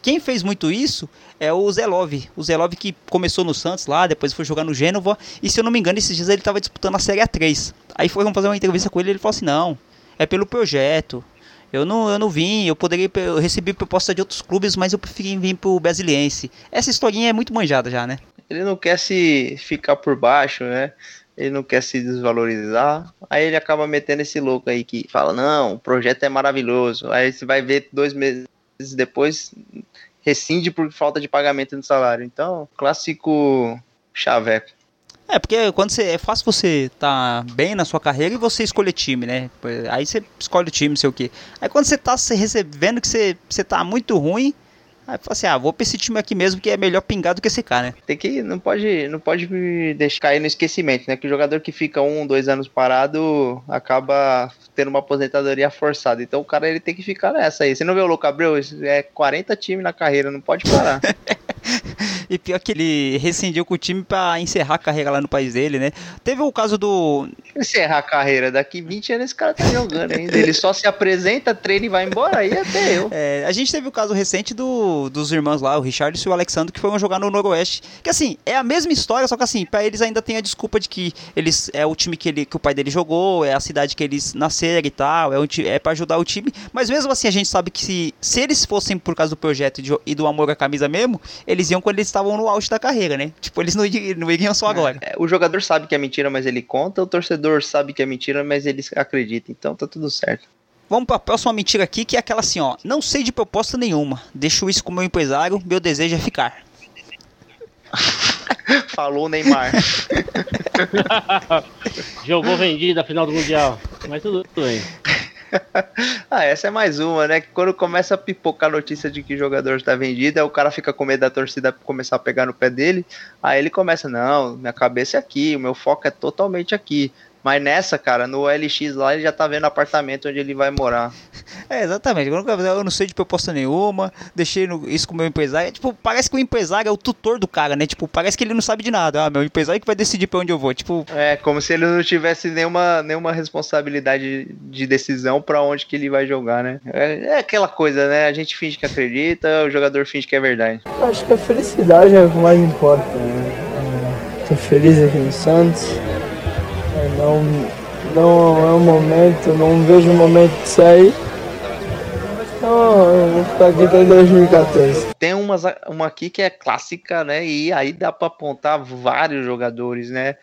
Quem fez muito isso é o Zelov. O Zelov que começou no Santos lá, depois foi jogar no Gênova. E se eu não me engano, esses dias ele estava disputando a Série A3. Aí foram fazer uma entrevista com ele ele falou assim: não, é pelo projeto. Eu não, eu não vim, eu poderia eu recebi proposta de outros clubes, mas eu preferi vir pro Brasiliense. Essa historinha é muito manjada já, né? Ele não quer se ficar por baixo, né? Ele não quer se desvalorizar, aí ele acaba metendo esse louco aí que fala, não, o projeto é maravilhoso, aí você vai ver dois meses depois, rescinde por falta de pagamento do salário, então, clássico chaveco. É, porque quando você. É fácil você tá bem na sua carreira e você escolher time, né? Aí você escolhe o time, sei o quê. Aí quando você tá recebendo que você, você tá muito ruim, Aí fala assim, ah, vou pra esse time aqui mesmo que é melhor pingar do que esse cara, né? Tem que, não pode, não pode deixar cair no esquecimento, né? Que o jogador que fica um, dois anos parado acaba tendo uma aposentadoria forçada. Então o cara ele tem que ficar nessa aí. Você não vê o Louco Abreu? É 40 times na carreira, não pode parar. e pior que ele rescindiu com o time para encerrar a carreira lá no país dele, né? Teve o caso do. Encerrar a carreira, daqui 20 anos esse cara tá jogando ainda. Ele só se apresenta, treina e vai embora, aí até eu. É, a gente teve o caso recente do, dos irmãos lá, o Richard e o Alexandre, que foram jogar no Noroeste. Que assim, é a mesma história, só que assim, pra eles ainda tem a desculpa de que eles é o time que, ele, que o pai dele jogou, é a cidade que eles nasceram e tal, é, um, é para ajudar o time. Mas mesmo assim, a gente sabe que se, se eles fossem por causa do projeto de, e do amor à camisa mesmo, eles iam quando eles estavam no auge da carreira, né? Tipo, eles não, não iriam só agora. É, o jogador sabe que é mentira, mas ele conta, o torcedor sabe que é mentira, mas ele acredita. Então tá tudo certo. Vamos para a próxima mentira aqui, que é aquela assim, ó. Não sei de proposta nenhuma. Deixo isso com o meu empresário, meu desejo é ficar. Falou Neymar. Jogou vendido a final do Mundial. Mas tudo bem. ah, essa é mais uma, né? Que quando começa a pipocar a notícia de que jogador está vendido, aí o cara fica com medo da torcida começar a pegar no pé dele. Aí ele começa, não, minha cabeça é aqui, o meu foco é totalmente aqui. Mas nessa, cara, no LX lá, ele já tá vendo o apartamento onde ele vai morar. É, exatamente. Eu não sei de proposta nenhuma, deixei isso com o meu empresário. Tipo, parece que o empresário é o tutor do cara, né? Tipo, parece que ele não sabe de nada. Ah, meu empresário que vai decidir pra onde eu vou. Tipo. É, como se ele não tivesse nenhuma, nenhuma responsabilidade de decisão pra onde que ele vai jogar, né? É, é aquela coisa, né? A gente finge que acredita, o jogador finge que é verdade. Acho que a felicidade é o que mais importa, né? É, tô feliz aqui no Santos não, não é o momento, não vejo o momento de sair. Então eu vou ficar aqui até 2014. Tem umas, uma aqui que é clássica, né? E aí dá para apontar vários jogadores, né?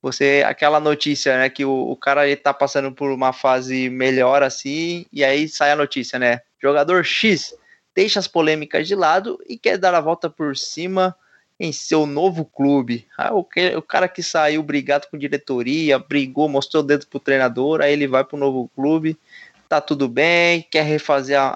Você, aquela notícia, né? Que o, o cara está passando por uma fase melhor assim, e aí sai a notícia, né? Jogador X deixa as polêmicas de lado e quer dar a volta por cima em seu novo clube. Ah, o, que, o cara que saiu brigado com diretoria, brigou, mostrou o dedo pro treinador, aí ele vai pro novo clube, tá tudo bem, quer refazer a,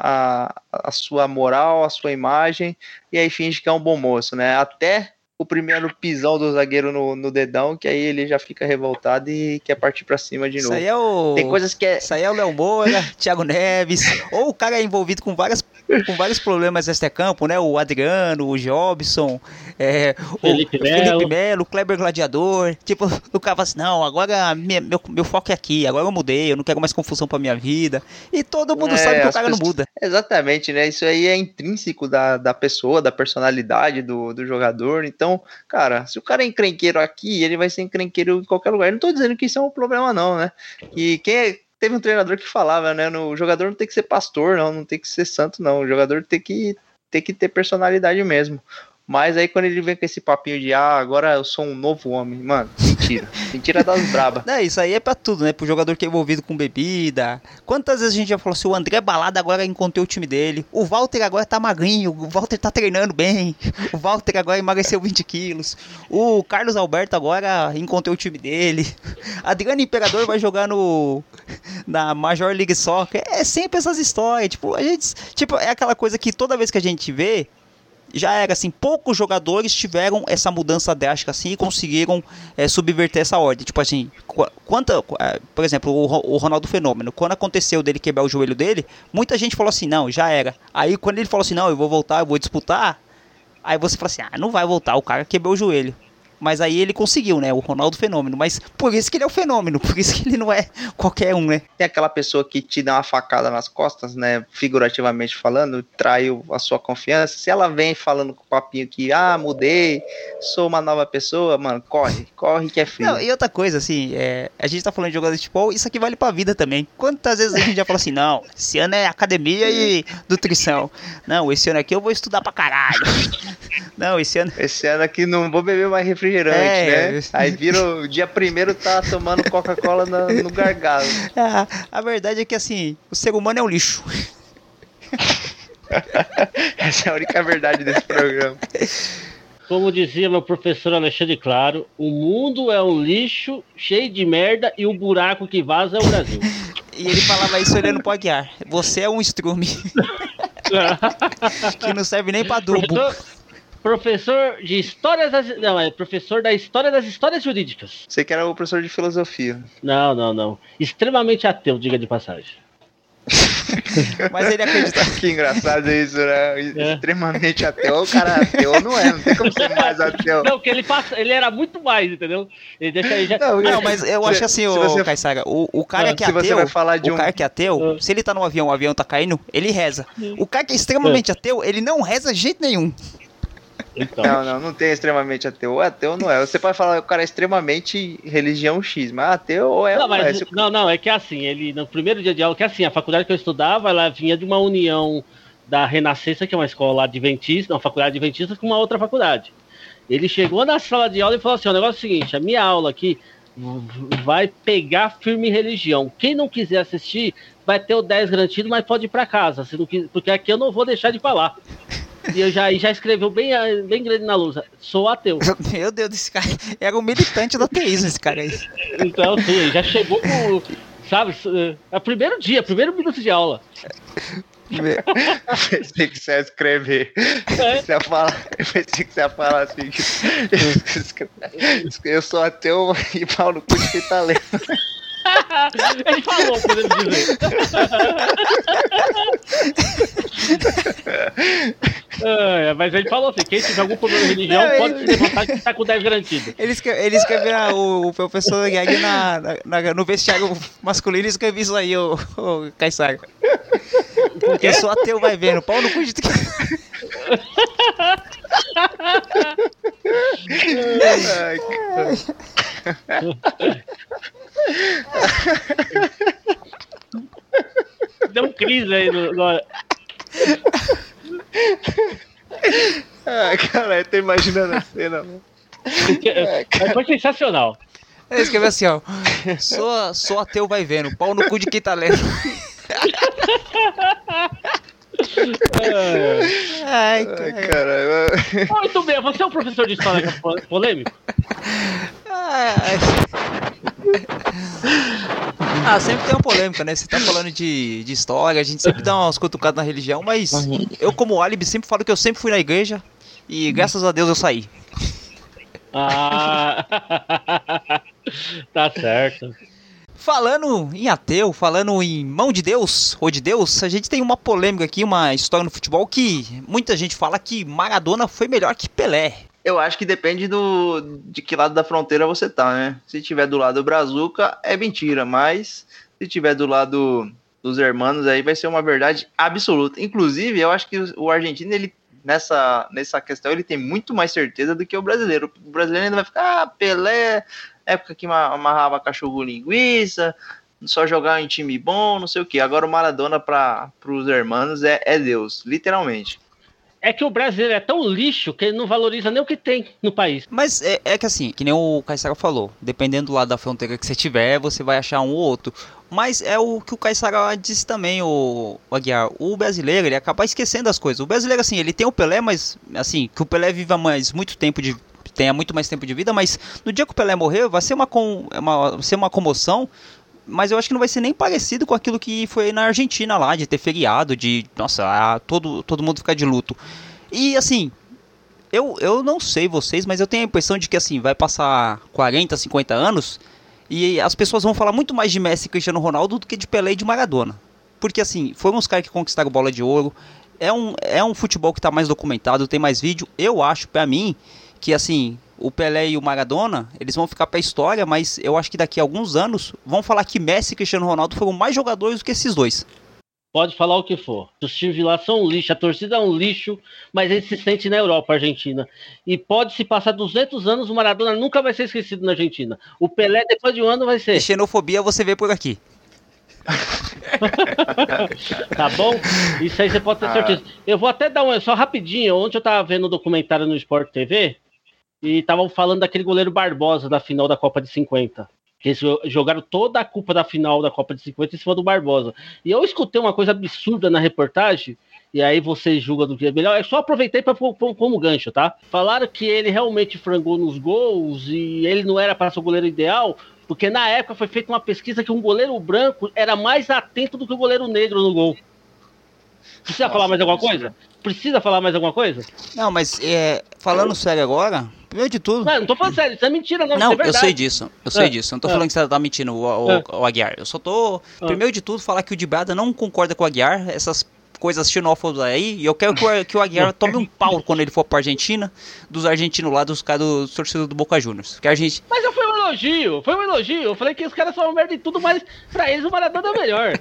a, a sua moral, a sua imagem, e aí finge que é um bom moço, né? Até o primeiro pisão do zagueiro no, no dedão, que aí ele já fica revoltado e quer partir para cima de Isso novo. aí é o. Tem coisas que é. Isso aí é o Léo Moura, Thiago Neves. Ou o cara é envolvido com várias com vários problemas neste campo, né? O Adriano, o Jobson, é, Felipe o Melo. Felipe Melo, o Kleber Gladiador. Tipo, o cara fala assim: não, agora minha- meu, meu foco é aqui, agora eu mudei, eu não quero mais confusão pra minha vida. E todo mundo É, sabe que o cara não pessoas- muda. Exatamente, né? Isso aí é intrínseco da, da pessoa, da personalidade do, do jogador. Então, cara, se o cara é encrenqueiro aqui, ele vai ser encrenqueiro em qualquer lugar. Eu não tô dizendo que isso é um problema, não, né? E quem é- teve um treinador que falava, né? No, o jogador não tem que ser pastor, não, não tem que ser santo, não. O jogador tem que, tem que ter personalidade mesmo. Mas aí quando ele vem com esse papinho de ah, agora eu sou um novo homem, mano, mentira. mentira das braba. É, isso aí é pra tudo, né? Pro jogador que é envolvido com bebida. Quantas vezes a gente já falou assim, o André Balada agora encontrou o time dele. O Walter agora tá magrinho, o Walter tá treinando bem. O Walter agora emagreceu 20 quilos. O Carlos Alberto agora encontrou o time dele. Adriano Imperador vai jogar no na Major League Soccer. É sempre essas histórias, tipo, a gente, tipo, é aquela coisa que toda vez que a gente vê, já era assim, poucos jogadores tiveram essa mudança drástica assim e conseguiram é, subverter essa ordem. Tipo assim, qu- quanta, por exemplo, o Ronaldo Fenômeno, quando aconteceu dele quebrar o joelho dele, muita gente falou assim, não, já era. Aí quando ele falou assim, não, eu vou voltar, eu vou disputar, aí você fala assim, ah, não vai voltar, o cara quebrou o joelho. Mas aí ele conseguiu, né? O Ronaldo Fenômeno. Mas por isso que ele é o fenômeno, por isso que ele não é qualquer um, né? Tem aquela pessoa que te dá uma facada nas costas, né? Figurativamente falando, traiu a sua confiança. Se ela vem falando com o papinho que, ah, mudei, sou uma nova pessoa, mano, corre, corre que é filho. Não, e outra coisa, assim, é, a gente tá falando de jogador de futebol, isso aqui vale pra vida também. Quantas vezes a gente já falou assim, não, esse ano é academia e nutrição. Não, esse ano aqui eu vou estudar pra caralho. Não, esse ano. Esse ano aqui não vou beber mais refrigerante, É. né? Aí vira o dia primeiro tá tomando Coca-Cola na- no gargalo. A, a verdade é que, assim, o ser humano é um lixo. Essa é a única verdade desse programa. Como dizia meu professor Alexandre Claro, o mundo é um lixo cheio de merda e o buraco que vaza é o Brasil. E ele falava isso olhando pro Aguiar. Você é um estrume que não serve nem pra adubo. professor, professor de histórias das, não, é professor da história das histórias jurídicas. Você que era o professor de filosofia. Não, não, não. Extremamente ateu, diga de passagem. Mas ele acredita. Que engraçado isso, né? É. Extremamente ateu. O cara ateu não é, não tem como ser mais ateu. Não, que ele passa, ele era muito mais, entendeu? Ele deixa aí já. Não, Não, mas eu Se- acho assim, se ô você- o, o cara Ah, que é se você ateu, vai falar de o um- cara que é ateu, Ah. se ele tá no avião, o avião tá caindo, ele reza. O cara que é extremamente ateu, ele não reza de jeito nenhum. Então, Não, não, não tem extremamente ateu. Ateu não é. Você pode falar que o cara é extremamente religião X, mas ateu ou é Não, ou não é. mas, não, não, é que assim, ele no primeiro dia de aula, que assim, a faculdade que eu estudava, ela vinha de uma união da Renascença, que é uma escola adventista, uma faculdade adventista, com uma outra faculdade. Ele chegou na sala de aula e falou assim: o negócio é o seguinte, a minha aula aqui vai pegar firme religião. Quem não quiser assistir, vai ter o 10 garantido, mas pode ir pra casa, se não quis- porque aqui eu não vou deixar de falar. E eu já, já escreveu bem, bem grande na luz, sou ateu. Meu Deus, desse cara era um militante do ateísmo, esse cara aí. Então, sim, já chegou com, sabe, é o primeiro dia, primeiro minuto de aula. pensei que você ia escrever. É. Você ia falar, eu pensei que você ia falar assim. que- Eu sou ateu e pau no cu de quem tá lendo. Ele falou, podemos dizer. É, mas ele falou assim: quem tiver algum problema de religião, Não, pode ele- se levantar que tá com 10 garantido. Ele, escre ele escreveu ah, o, o professor Gag na, na- na- no vestiário masculino e escreveu isso aí, o, o Caissara. Eu sou ateu, vai vendo. Pau no cu de... Ai, cara. Deu um crise aí no. no- Ai, cara, eu tô imaginando a cena. mano. porque- mas foi sensacional. Ele escreveu assim, ó. Sou, sou ateu, vai vendo. Pau no cu de quem tá lendo. Ai, cara. Muito bem, você é um professor de história po- polêmico? Ai. Ah, sempre tem uma polêmica, né? Você tá falando de, de história, a gente sempre dá umas cutucadas na religião, mas eu, como álibi, sempre falo que eu sempre fui na igreja e graças a Deus eu saí. Ah, tá certo. Falando em ateu, falando em mão de Deus, ou de Deus, a gente tem uma polêmica aqui, uma história no futebol que muita gente fala que Maradona foi melhor que Pelé. Eu acho que depende do de que lado da fronteira você tá, né? Se tiver do lado do Brazuca, é mentira, mas se tiver do lado dos hermanos, aí vai ser uma verdade absoluta. Inclusive, eu acho que o argentino, ele nessa, nessa questão, ele tem muito mais certeza do que o brasileiro. O brasileiro ainda vai ficar, ah, Pelé, época que ma- amarrava cachorro linguiça, só jogar em time bom, não sei o que. Agora o Maradona para os hermanos é, é Deus, literalmente. É que o brasileiro é tão lixo que ele não valoriza nem o que tem no país. Mas é, é que assim, que nem o Caissara falou, dependendo do lado da fronteira que você tiver, você vai achar um ou outro. Mas é o que o Caissara disse também, o, o Aguiar. O brasileiro, ele acaba esquecendo as coisas. O brasileiro, assim, ele tem o Pelé, mas, assim, que o Pelé viva mais muito tempo de. Tenha muito mais tempo de vida, mas no dia que o Pelé morrer, vai ser uma, com, uma, vai ser uma comoção. Mas eu acho que não vai ser nem parecido com aquilo que foi na Argentina lá, de ter feriado, de. Nossa, todo, todo mundo ficar de luto. E assim, eu, eu não sei vocês, mas eu tenho a impressão de que assim, vai passar 40, 50 anos e as pessoas vão falar muito mais de Messi e Cristiano Ronaldo do que de Pelé e de Maradona. Porque assim, foram os caras que conquistaram bola de ouro. É um, é um futebol que tá mais documentado, tem mais vídeo. Eu acho, pra mim, que assim, o Pelé e o Maradona, eles vão ficar pra história, mas eu acho que daqui a alguns anos vão falar que Messi e Cristiano Ronaldo foram mais jogadores do que esses dois. Pode falar o que for. Os times lá são um lixo, a torcida é um lixo, mas ele se sente na Europa, Argentina. E pode se passar 200 anos, o Maradona nunca vai ser esquecido na Argentina. O Pelé, depois de um ano, vai E ser. xenofobia você vê por aqui. Tá bom? Isso aí você pode ter Ah. certeza. Eu vou até dar um. Só rapidinho. Ontem eu tava vendo um documentário no Sport TV e estavam falando daquele goleiro Barbosa da final da Copa de 50. Que eles jo- jogaram toda a culpa da final da Copa de 50 em cima do Barbosa. E eu escutei uma coisa absurda na reportagem. E aí você julga do que é melhor. Eu só aproveitei para como gancho, tá? Falaram que ele realmente frangou nos gols e ele não era para ser o goleiro ideal, porque na época foi feita uma pesquisa que um goleiro branco era mais atento do que o goleiro negro no gol. Precisa falar mais alguma coisa? Precisa falar mais alguma coisa? Não, mas é, falando sério agora, primeiro de tudo. Não, não tô falando sério, isso é mentira, não. Não, é eu sei disso, eu sei É, disso. Eu não tô é. falando que você tá mentindo, o, o, É. o Aguiar. Eu só tô, primeiro de tudo, falar que o Dibrada não concorda com o Aguiar, essas coisas xenófobas aí, e eu quero que o, que o Aguiar tome um pau quando ele for pra Argentina, dos argentinos lá, dos caras do torcedor do Boca Juniors. Que a gente. Mas eu um elogio, foi um elogio. Eu falei que os caras são uma merda em tudo, mas pra eles o Maradona é melhor.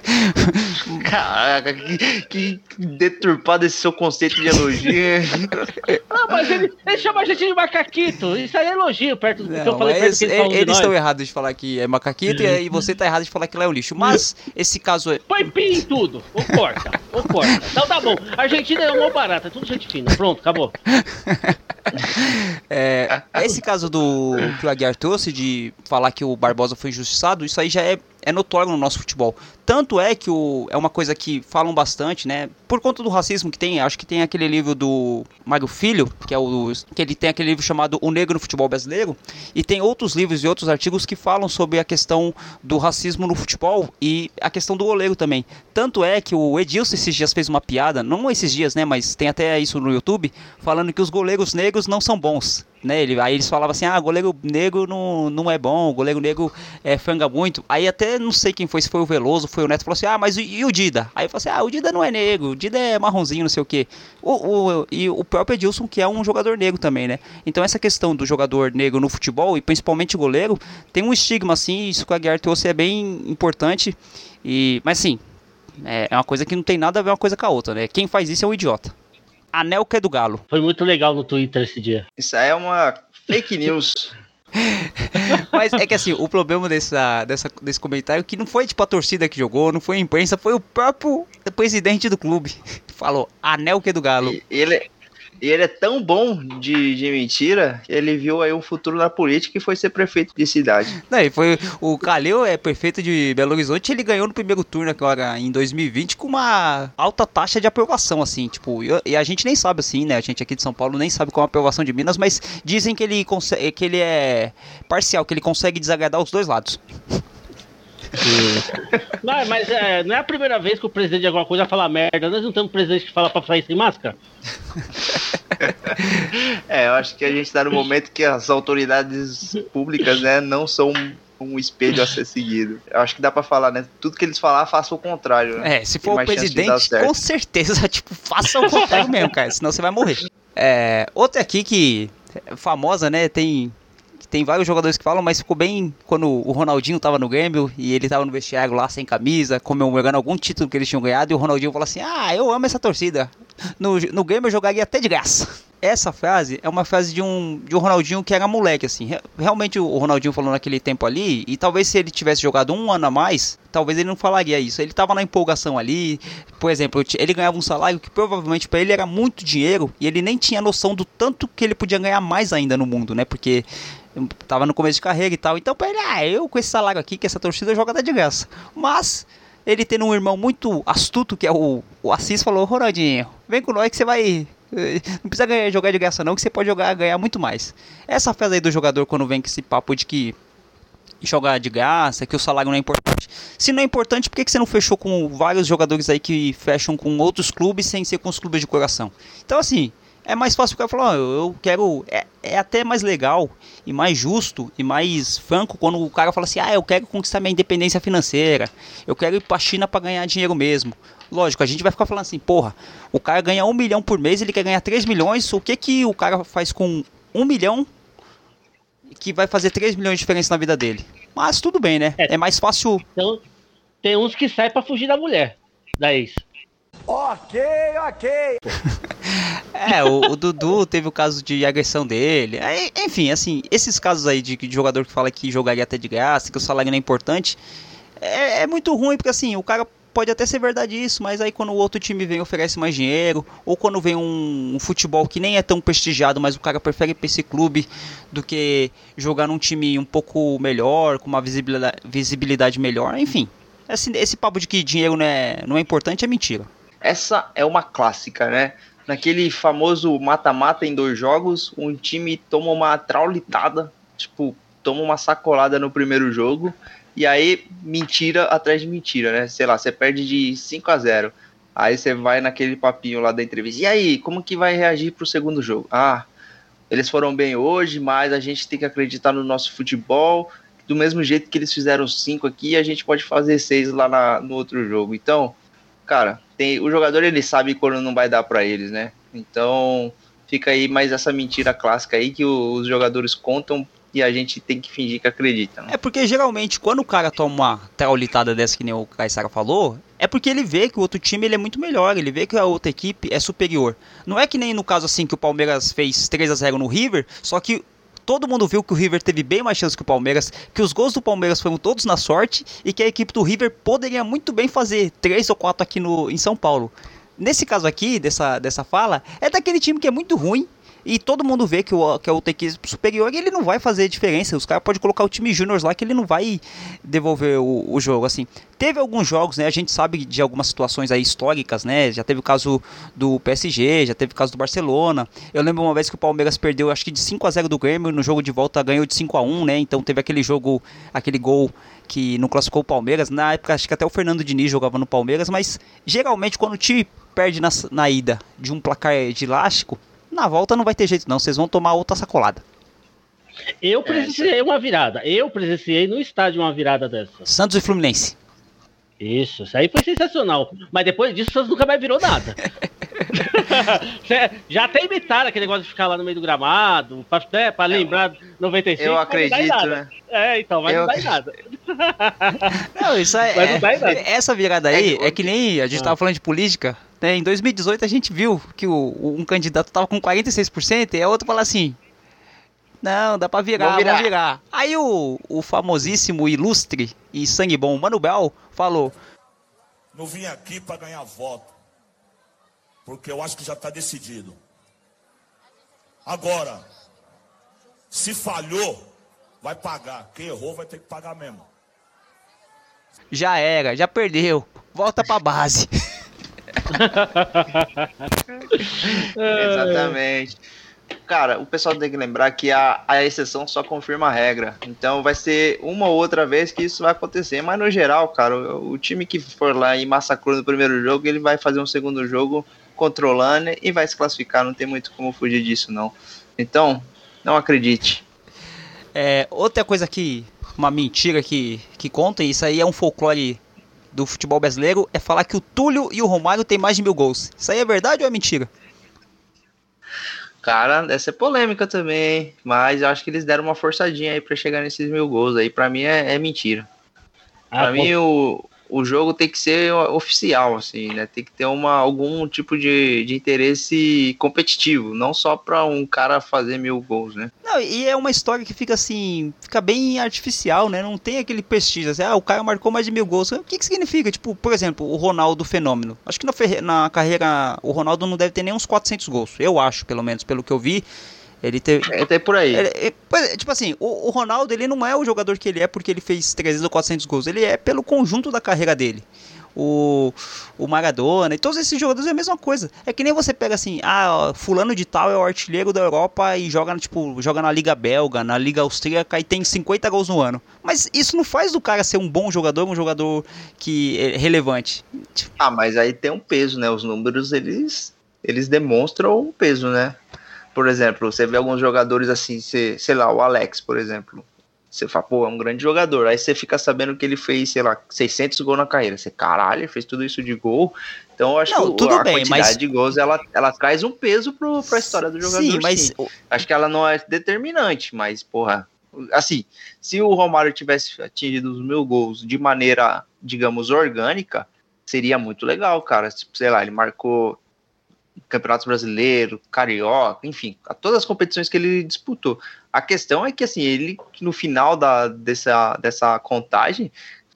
Caraca, que, que deturpado esse seu conceito de elogio. Não, mas ele, ele chama a gente de macaquito. Isso aí é elogio perto do que eu falei pra eles eles de eles estão errados de falar que é macaquito e você tá errado de falar que lá é um lixo. Mas esse caso é. Põe pi em tudo. Ou corta, ou corta. Então tá bom. Argentina é uma barata, é tudo gente fina. Pronto, acabou. É, esse caso do que o Aguiar trouxe de falar que o Barbosa foi injustiçado, isso aí já é, é notório no nosso futebol. Tanto é que o, é uma coisa que falam bastante, né? Por conta do racismo que tem, acho que tem aquele livro do Mário Filho, que é o que ele tem aquele livro chamado O Negro no Futebol Brasileiro, e tem outros livros e outros artigos que falam sobre a questão do racismo no futebol e a questão do goleiro também. Tanto é que o Edilson esses dias fez uma piada, não esses dias, né, mas tem até isso no YouTube, falando que os goleiros negros não são bons. Né, ele, aí eles falavam assim, ah, goleiro negro não, não é bom, goleiro negro é, franga muito. Aí até não sei quem foi, se foi o Veloso, foi o Neto, falou assim, ah, mas e, e o Dida? Aí falei assim, ah, o Dida não é negro, o Dida é marronzinho, não sei o que. O, o, e o próprio Edilson, que é um jogador negro também, né? Então essa questão do jogador negro no futebol, e principalmente goleiro, tem um estigma assim, isso que o Aguiar trouxe é bem importante. E, mas sim, é, é uma coisa que não tem nada a ver uma coisa com a outra, né? Quem faz isso é um idiota. Anelka é do Galo. Foi muito legal no Twitter esse dia. Isso aí é uma fake news. Mas é que assim, o problema dessa, dessa, desse comentário é que não foi tipo a torcida que jogou, não foi a imprensa, foi o próprio presidente do clube. Falou, Anelka é do Galo. E Ele, E ele é tão bom de, de mentira que ele viu aí um futuro na política e foi ser prefeito de cidade. Não, foi, o Calil é prefeito de Belo Horizonte ele ganhou no primeiro turno agora em 2020 com uma alta taxa de aprovação, assim, tipo, e, e a gente nem sabe assim, né? A gente aqui de São Paulo nem sabe qual é a aprovação de Minas, mas dizem que ele, que ele é parcial, que ele consegue desagradar os dois lados. Não, mas é, não é a primeira vez que o presidente de alguma coisa fala merda. Nós não temos presidente que fala pra sair sem máscara? é, eu acho que a gente está no momento que as autoridades públicas, né, não são um espelho a ser seguido. Eu acho que dá para falar, né? Tudo que eles falar, faça o contrário. Né? É, se for o presidente, com certeza, tipo, faça o contrário mesmo, cara, senão você vai morrer. É, outra aqui que é famosa, né, tem tem vários jogadores que falam, mas ficou bem quando o Ronaldinho tava no Grêmio e ele tava no vestiário lá sem camisa, comemorando algum título que eles tinham ganhado, e o Ronaldinho falou assim: Ah, eu amo essa torcida. No, no Grêmio eu jogaria até de graça. Essa frase é uma frase de um, de um Ronaldinho que era moleque, assim. Realmente o Ronaldinho falou naquele tempo ali, e talvez se ele tivesse jogado um ano a mais, talvez ele não falaria isso. Ele tava na empolgação ali, por exemplo, ele ganhava um salário que provavelmente para ele era muito dinheiro, e ele nem tinha noção do tanto que ele podia ganhar mais ainda no mundo, né? Porque tava no começo de carreira e tal. Então, pra ele, ah, eu com esse salário aqui, que essa torcida joga de graça. Mas, ele tendo um irmão muito astuto, que é o, o Assis, falou: Ronaldinho, vem com nós que você vai. Eh, não precisa ganhar, jogar de graça, não, que você pode jogar ganhar muito mais. Essa fase aí do jogador, quando vem com esse papo de que jogar de graça, que o salário não é importante. Se não é importante, por que você não fechou com vários jogadores aí que fecham com outros clubes sem ser com os clubes de coração? Então, assim, é mais fácil o cara falar, oh, eu quero. É, é até mais legal e mais justo e mais franco quando o cara fala assim: ah, eu quero conquistar minha independência financeira, eu quero ir pra China para ganhar dinheiro mesmo. Lógico, a gente vai ficar falando assim: porra, o cara ganha um milhão por mês, ele quer ganhar 3 milhões, o que que o cara faz com um milhão que vai fazer 3 milhões de diferença na vida dele? Mas tudo bem, né? É, é mais fácil. Então, tem uns que saem para fugir da mulher, da ex. Ok, ok. é, o, o, Dudu teve o caso de agressão dele. enfim, assim, esses casos aí de, de, jogador que fala que jogaria até de graça, que o salário não é importante, é, é muito ruim, porque assim, o cara pode até ser verdade isso, mas aí quando o outro time vem oferece mais dinheiro, ou quando vem um, um, futebol que nem é tão prestigiado, mas o cara prefere para esse clube do que jogar num time um pouco melhor, com uma visibilidade, visibilidade melhor, enfim. Esse, esse papo de que dinheiro não é, não é importante é mentira. Essa é uma clássica, né? Naquele famoso mata-mata em dois jogos, um time toma uma traulitada, tipo, toma uma sacolada no primeiro jogo, e aí mentira atrás de mentira, né? Sei lá, você perde de 5 a 0. Aí você vai naquele papinho lá da entrevista. E aí, como que vai reagir pro segundo jogo? Ah, eles foram bem hoje, mas a gente tem que acreditar no nosso futebol. Do mesmo jeito que eles fizeram cinco aqui, a gente pode fazer seis lá na, no outro jogo. Então, cara, tem, o jogador ele sabe quando não vai dar para eles, né? Então fica aí mais essa mentira clássica aí que os jogadores contam e a gente tem que fingir que acredita. Né? É porque geralmente quando o cara toma uma traulitada dessa que nem o Caissara falou, é porque ele vê que o outro time ele é muito melhor, ele vê que a outra equipe é superior. Não é que nem no caso assim que o Palmeiras fez 3 a 0 no River, só que todo mundo viu que o River teve bem mais chance que o Palmeiras, que os gols do Palmeiras foram todos na sorte e que a equipe do River poderia muito bem fazer três ou quatro aqui no, em São Paulo. Nesse caso aqui, dessa, dessa fala, é daquele time que é muito ruim, e todo mundo vê que, o, que é o equipe superior e ele não vai fazer diferença. Os caras podem colocar o time júnior lá que ele não vai devolver o, o, jogo. assim. Teve alguns jogos, né? A gente sabe de algumas situações aí históricas, né? Já teve o caso do PSG, já teve o caso do Barcelona. Eu lembro uma vez que o Palmeiras perdeu, acho que de 5 a 0 do Grêmio, no jogo de volta ganhou de 5 a 1 né? Então teve aquele jogo, aquele gol que não classificou o Palmeiras. Na época, acho que até o Fernando Diniz jogava no Palmeiras, mas geralmente quando o time perde na, na ida de um placar de elástico, na volta não vai ter jeito, não. Vocês vão tomar outra sacolada. Eu presenciei uma virada. Eu presenciei no estádio uma virada dessa. Santos e Fluminense. Isso, isso aí foi sensacional. Mas depois disso, o Santos nunca mais virou nada. Já até imitaram aquele negócio de ficar lá no meio do gramado, pra, né, pra lembrar 95. Eu acredito, né? É, então, mas eu... não dá em nada. Não, isso é, é essa virada aí é, é que nem a gente ah. tava falando de política. Né? Em 2018 a gente viu que o, um candidato tava com 46% e a outro fala assim: não, dá pra virar, vamos virar. virar. Aí o, o famosíssimo, ilustre e sangue bom Mano Bel falou: Não vim aqui para ganhar voto, porque eu acho que já está decidido. Agora, se falhou, vai pagar. Quem errou vai ter que pagar mesmo. Já era, já perdeu. Volta pra base. Exatamente. Cara, o pessoal tem que lembrar que a, a exceção só confirma a regra. Então vai ser uma ou outra vez que isso vai acontecer. Mas no geral, cara, o, o time que for lá e massacrou no primeiro jogo, ele vai fazer um segundo jogo controlando e vai se classificar. Não tem muito como fugir disso, não. Então, não acredite. É, outra coisa que. Uma mentira que, que conta, isso aí é um folclore do futebol brasileiro, é falar que o Túlio e o Romário têm mais de mil gols. Isso aí é verdade ou é mentira? Cara, essa é polêmica também, mas eu acho que eles deram uma forçadinha aí para chegar nesses mil gols aí. Para mim é, é mentira. Ah, para mim o, o jogo tem que ser oficial, assim, né? Tem que ter uma, algum tipo de, de interesse competitivo, não só para um cara fazer mil gols, né? Não, e é uma história que fica assim, fica bem artificial, né? Não tem aquele prestígio, assim, ah, o cara marcou mais de mil gols. O que, que significa? Tipo, por exemplo, o Ronaldo Fenômeno. Acho que na, na carreira, o Ronaldo não deve ter nem uns 400 gols, eu acho, pelo menos, pelo que eu vi. Ele teve. É até por aí. Ele, é, tipo assim, o, o, Ronaldo ele não é o jogador que ele é porque ele fez 300 ou 400 gols. Ele é pelo conjunto da carreira dele. O, o Maradona e todos esses jogadores é a mesma coisa. É que nem você pega assim, ah, fulano de tal é o artilheiro da Europa e joga, tipo, joga na Liga Belga, na Liga Austríaca e tem 50 gols no ano. Mas isso não faz do cara ser um bom jogador, um jogador que é relevante. Ah, mas aí tem um peso, né? Os números, eles, eles demonstram o peso, né? Por exemplo, você vê alguns jogadores assim, você, sei lá, o Alex, por exemplo. Você fala, pô, é um grande jogador. Aí você fica sabendo que ele fez, sei lá, 600 gols na carreira. Você, caralho, ele fez tudo isso de gol. Então eu acho não, que a bem, quantidade mas... de gols, ela, ela traz um peso pro, pra história do jogador. Sim, mas... Sim. Acho que ela não é determinante, mas, porra, assim, se o Romário tivesse atingido os mil gols de maneira, digamos, orgânica, seria muito legal, cara. Tipo, sei lá, ele marcou Campeonato Brasileiro, Carioca, enfim, a todas as competições que ele disputou. A questão é que assim, ele no final da, dessa, dessa contagem,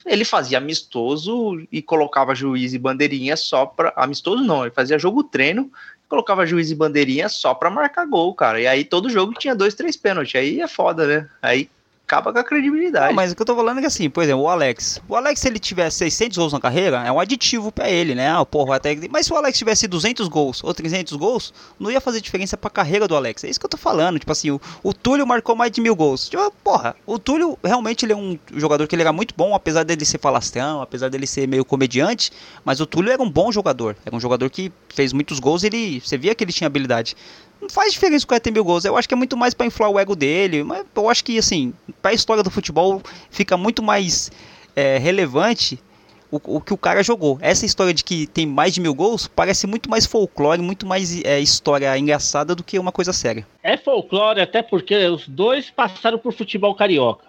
ele fazia amistoso e colocava juiz e bandeirinha só para amistoso não, ele fazia jogo treino, colocava juiz e bandeirinha só para marcar gol, cara. E aí todo jogo tinha dois, três pênaltis. Aí é foda, né? Aí acaba com a credibilidade. Não, mas o que eu tô falando é que assim, por exemplo, o Alex. O Alex, se ele tivesse 600 gols na carreira, é um aditivo para ele, né? Ah, porra, até... Mas se o Alex tivesse 200 gols ou 300 gols, não ia fazer diferença pra carreira do Alex. É isso que eu tô falando. Tipo assim, o, o Túlio marcou mais de mil gols. Tipo, porra, o Túlio realmente ele é um jogador que ele era muito bom, apesar dele ser falastrão, apesar dele ser meio comediante. Mas o Túlio era um bom jogador. Era um jogador que fez muitos gols ele, você via que ele tinha habilidade não faz diferença o cara ter mil gols. Eu acho que é muito mais para inflar o ego dele. Mas eu acho que, assim, para a história do futebol, fica muito mais é, relevante o, o, que o cara jogou. Essa história de que tem mais de mil gols parece muito mais folclore, muito mais é, história engraçada do que uma coisa séria. É folclore, até porque os dois passaram por futebol carioca.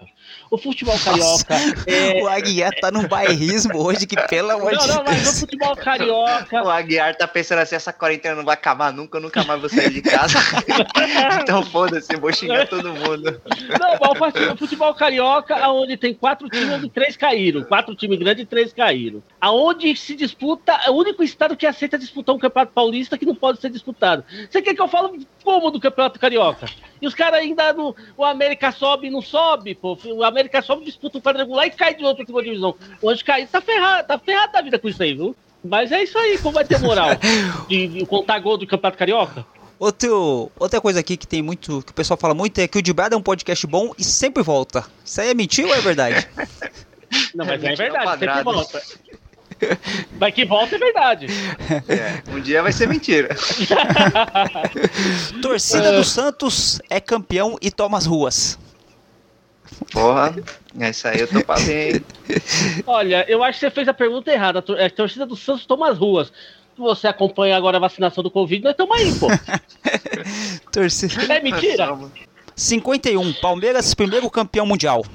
O futebol carioca. É... O Aguiar tá num bairrismo hoje que, pelo amor de Deus. Não, não, mas o futebol carioca. O Aguiar tá pensando assim: essa quarentena não vai acabar nunca, eu nunca mais vou sair de casa. então foda-se, vou xingar todo mundo. Não, mas o futebol carioca, onde tem quatro times e três caíram. Quatro times grandes e três caíram. Aonde se disputa, é o único estado que aceita disputar um campeonato paulista que não pode ser disputado. Você quer que eu fale como do campeonato carioca? E os caras ainda no. O América sobe e não sobe, pô. O América sobe, disputa um quadrangular e cai de outra segunda divisão. O Anjo cair tá ferrado, tá ferrado da vida com isso aí, viu? Mas é isso aí, como vai ter moral de, de contar gol do Campeonato Carioca? Outro, outra coisa aqui que tem muito, que o pessoal fala muito é que o Dibrada é um podcast bom e sempre volta. Isso aí é mentira ou é verdade? Não, mas é, é verdade, sempre volta. Mas que volta é verdade. É, um dia vai ser mentira. Torcida do Santos é campeão e toma as ruas. Porra, essa aí eu tô fazendo. Olha, eu acho que você fez a pergunta errada. A torcida do Santos toma as ruas. Você acompanha agora a vacinação do Covid, nós estamos aí, pô. torcida. É mentira? 51, Palmeiras, primeiro campeão mundial.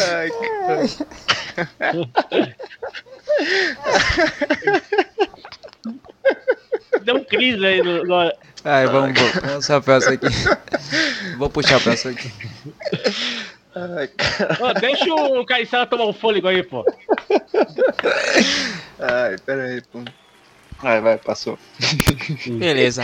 Ai, Deu um crise aí no. no... Ai, vamos, vamos puxar a peça aqui. Vou puxar a peça aqui. Ai, oh, deixa o Caissara tomar um fôlego aí, pô. Ai, pera aí, pô. Vai, vai, passou. Beleza.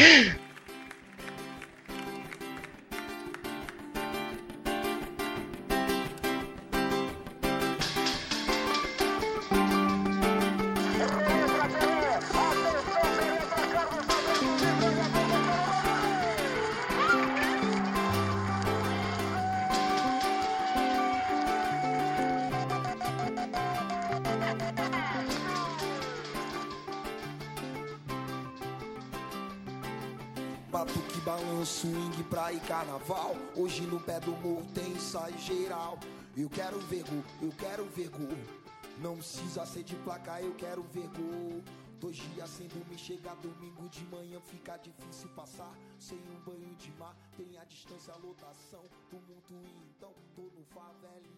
Carnaval. Hoje no pé do morro tem ensaio geral. Eu quero ver gol, eu quero ver gol. Não precisa ser de placa, eu quero ver gol. Dois dias sem dormir, chega domingo de manhã, fica difícil passar. Sem um banho de mar, tem a distância, a lotação. Tumulto então, tô no favelinha.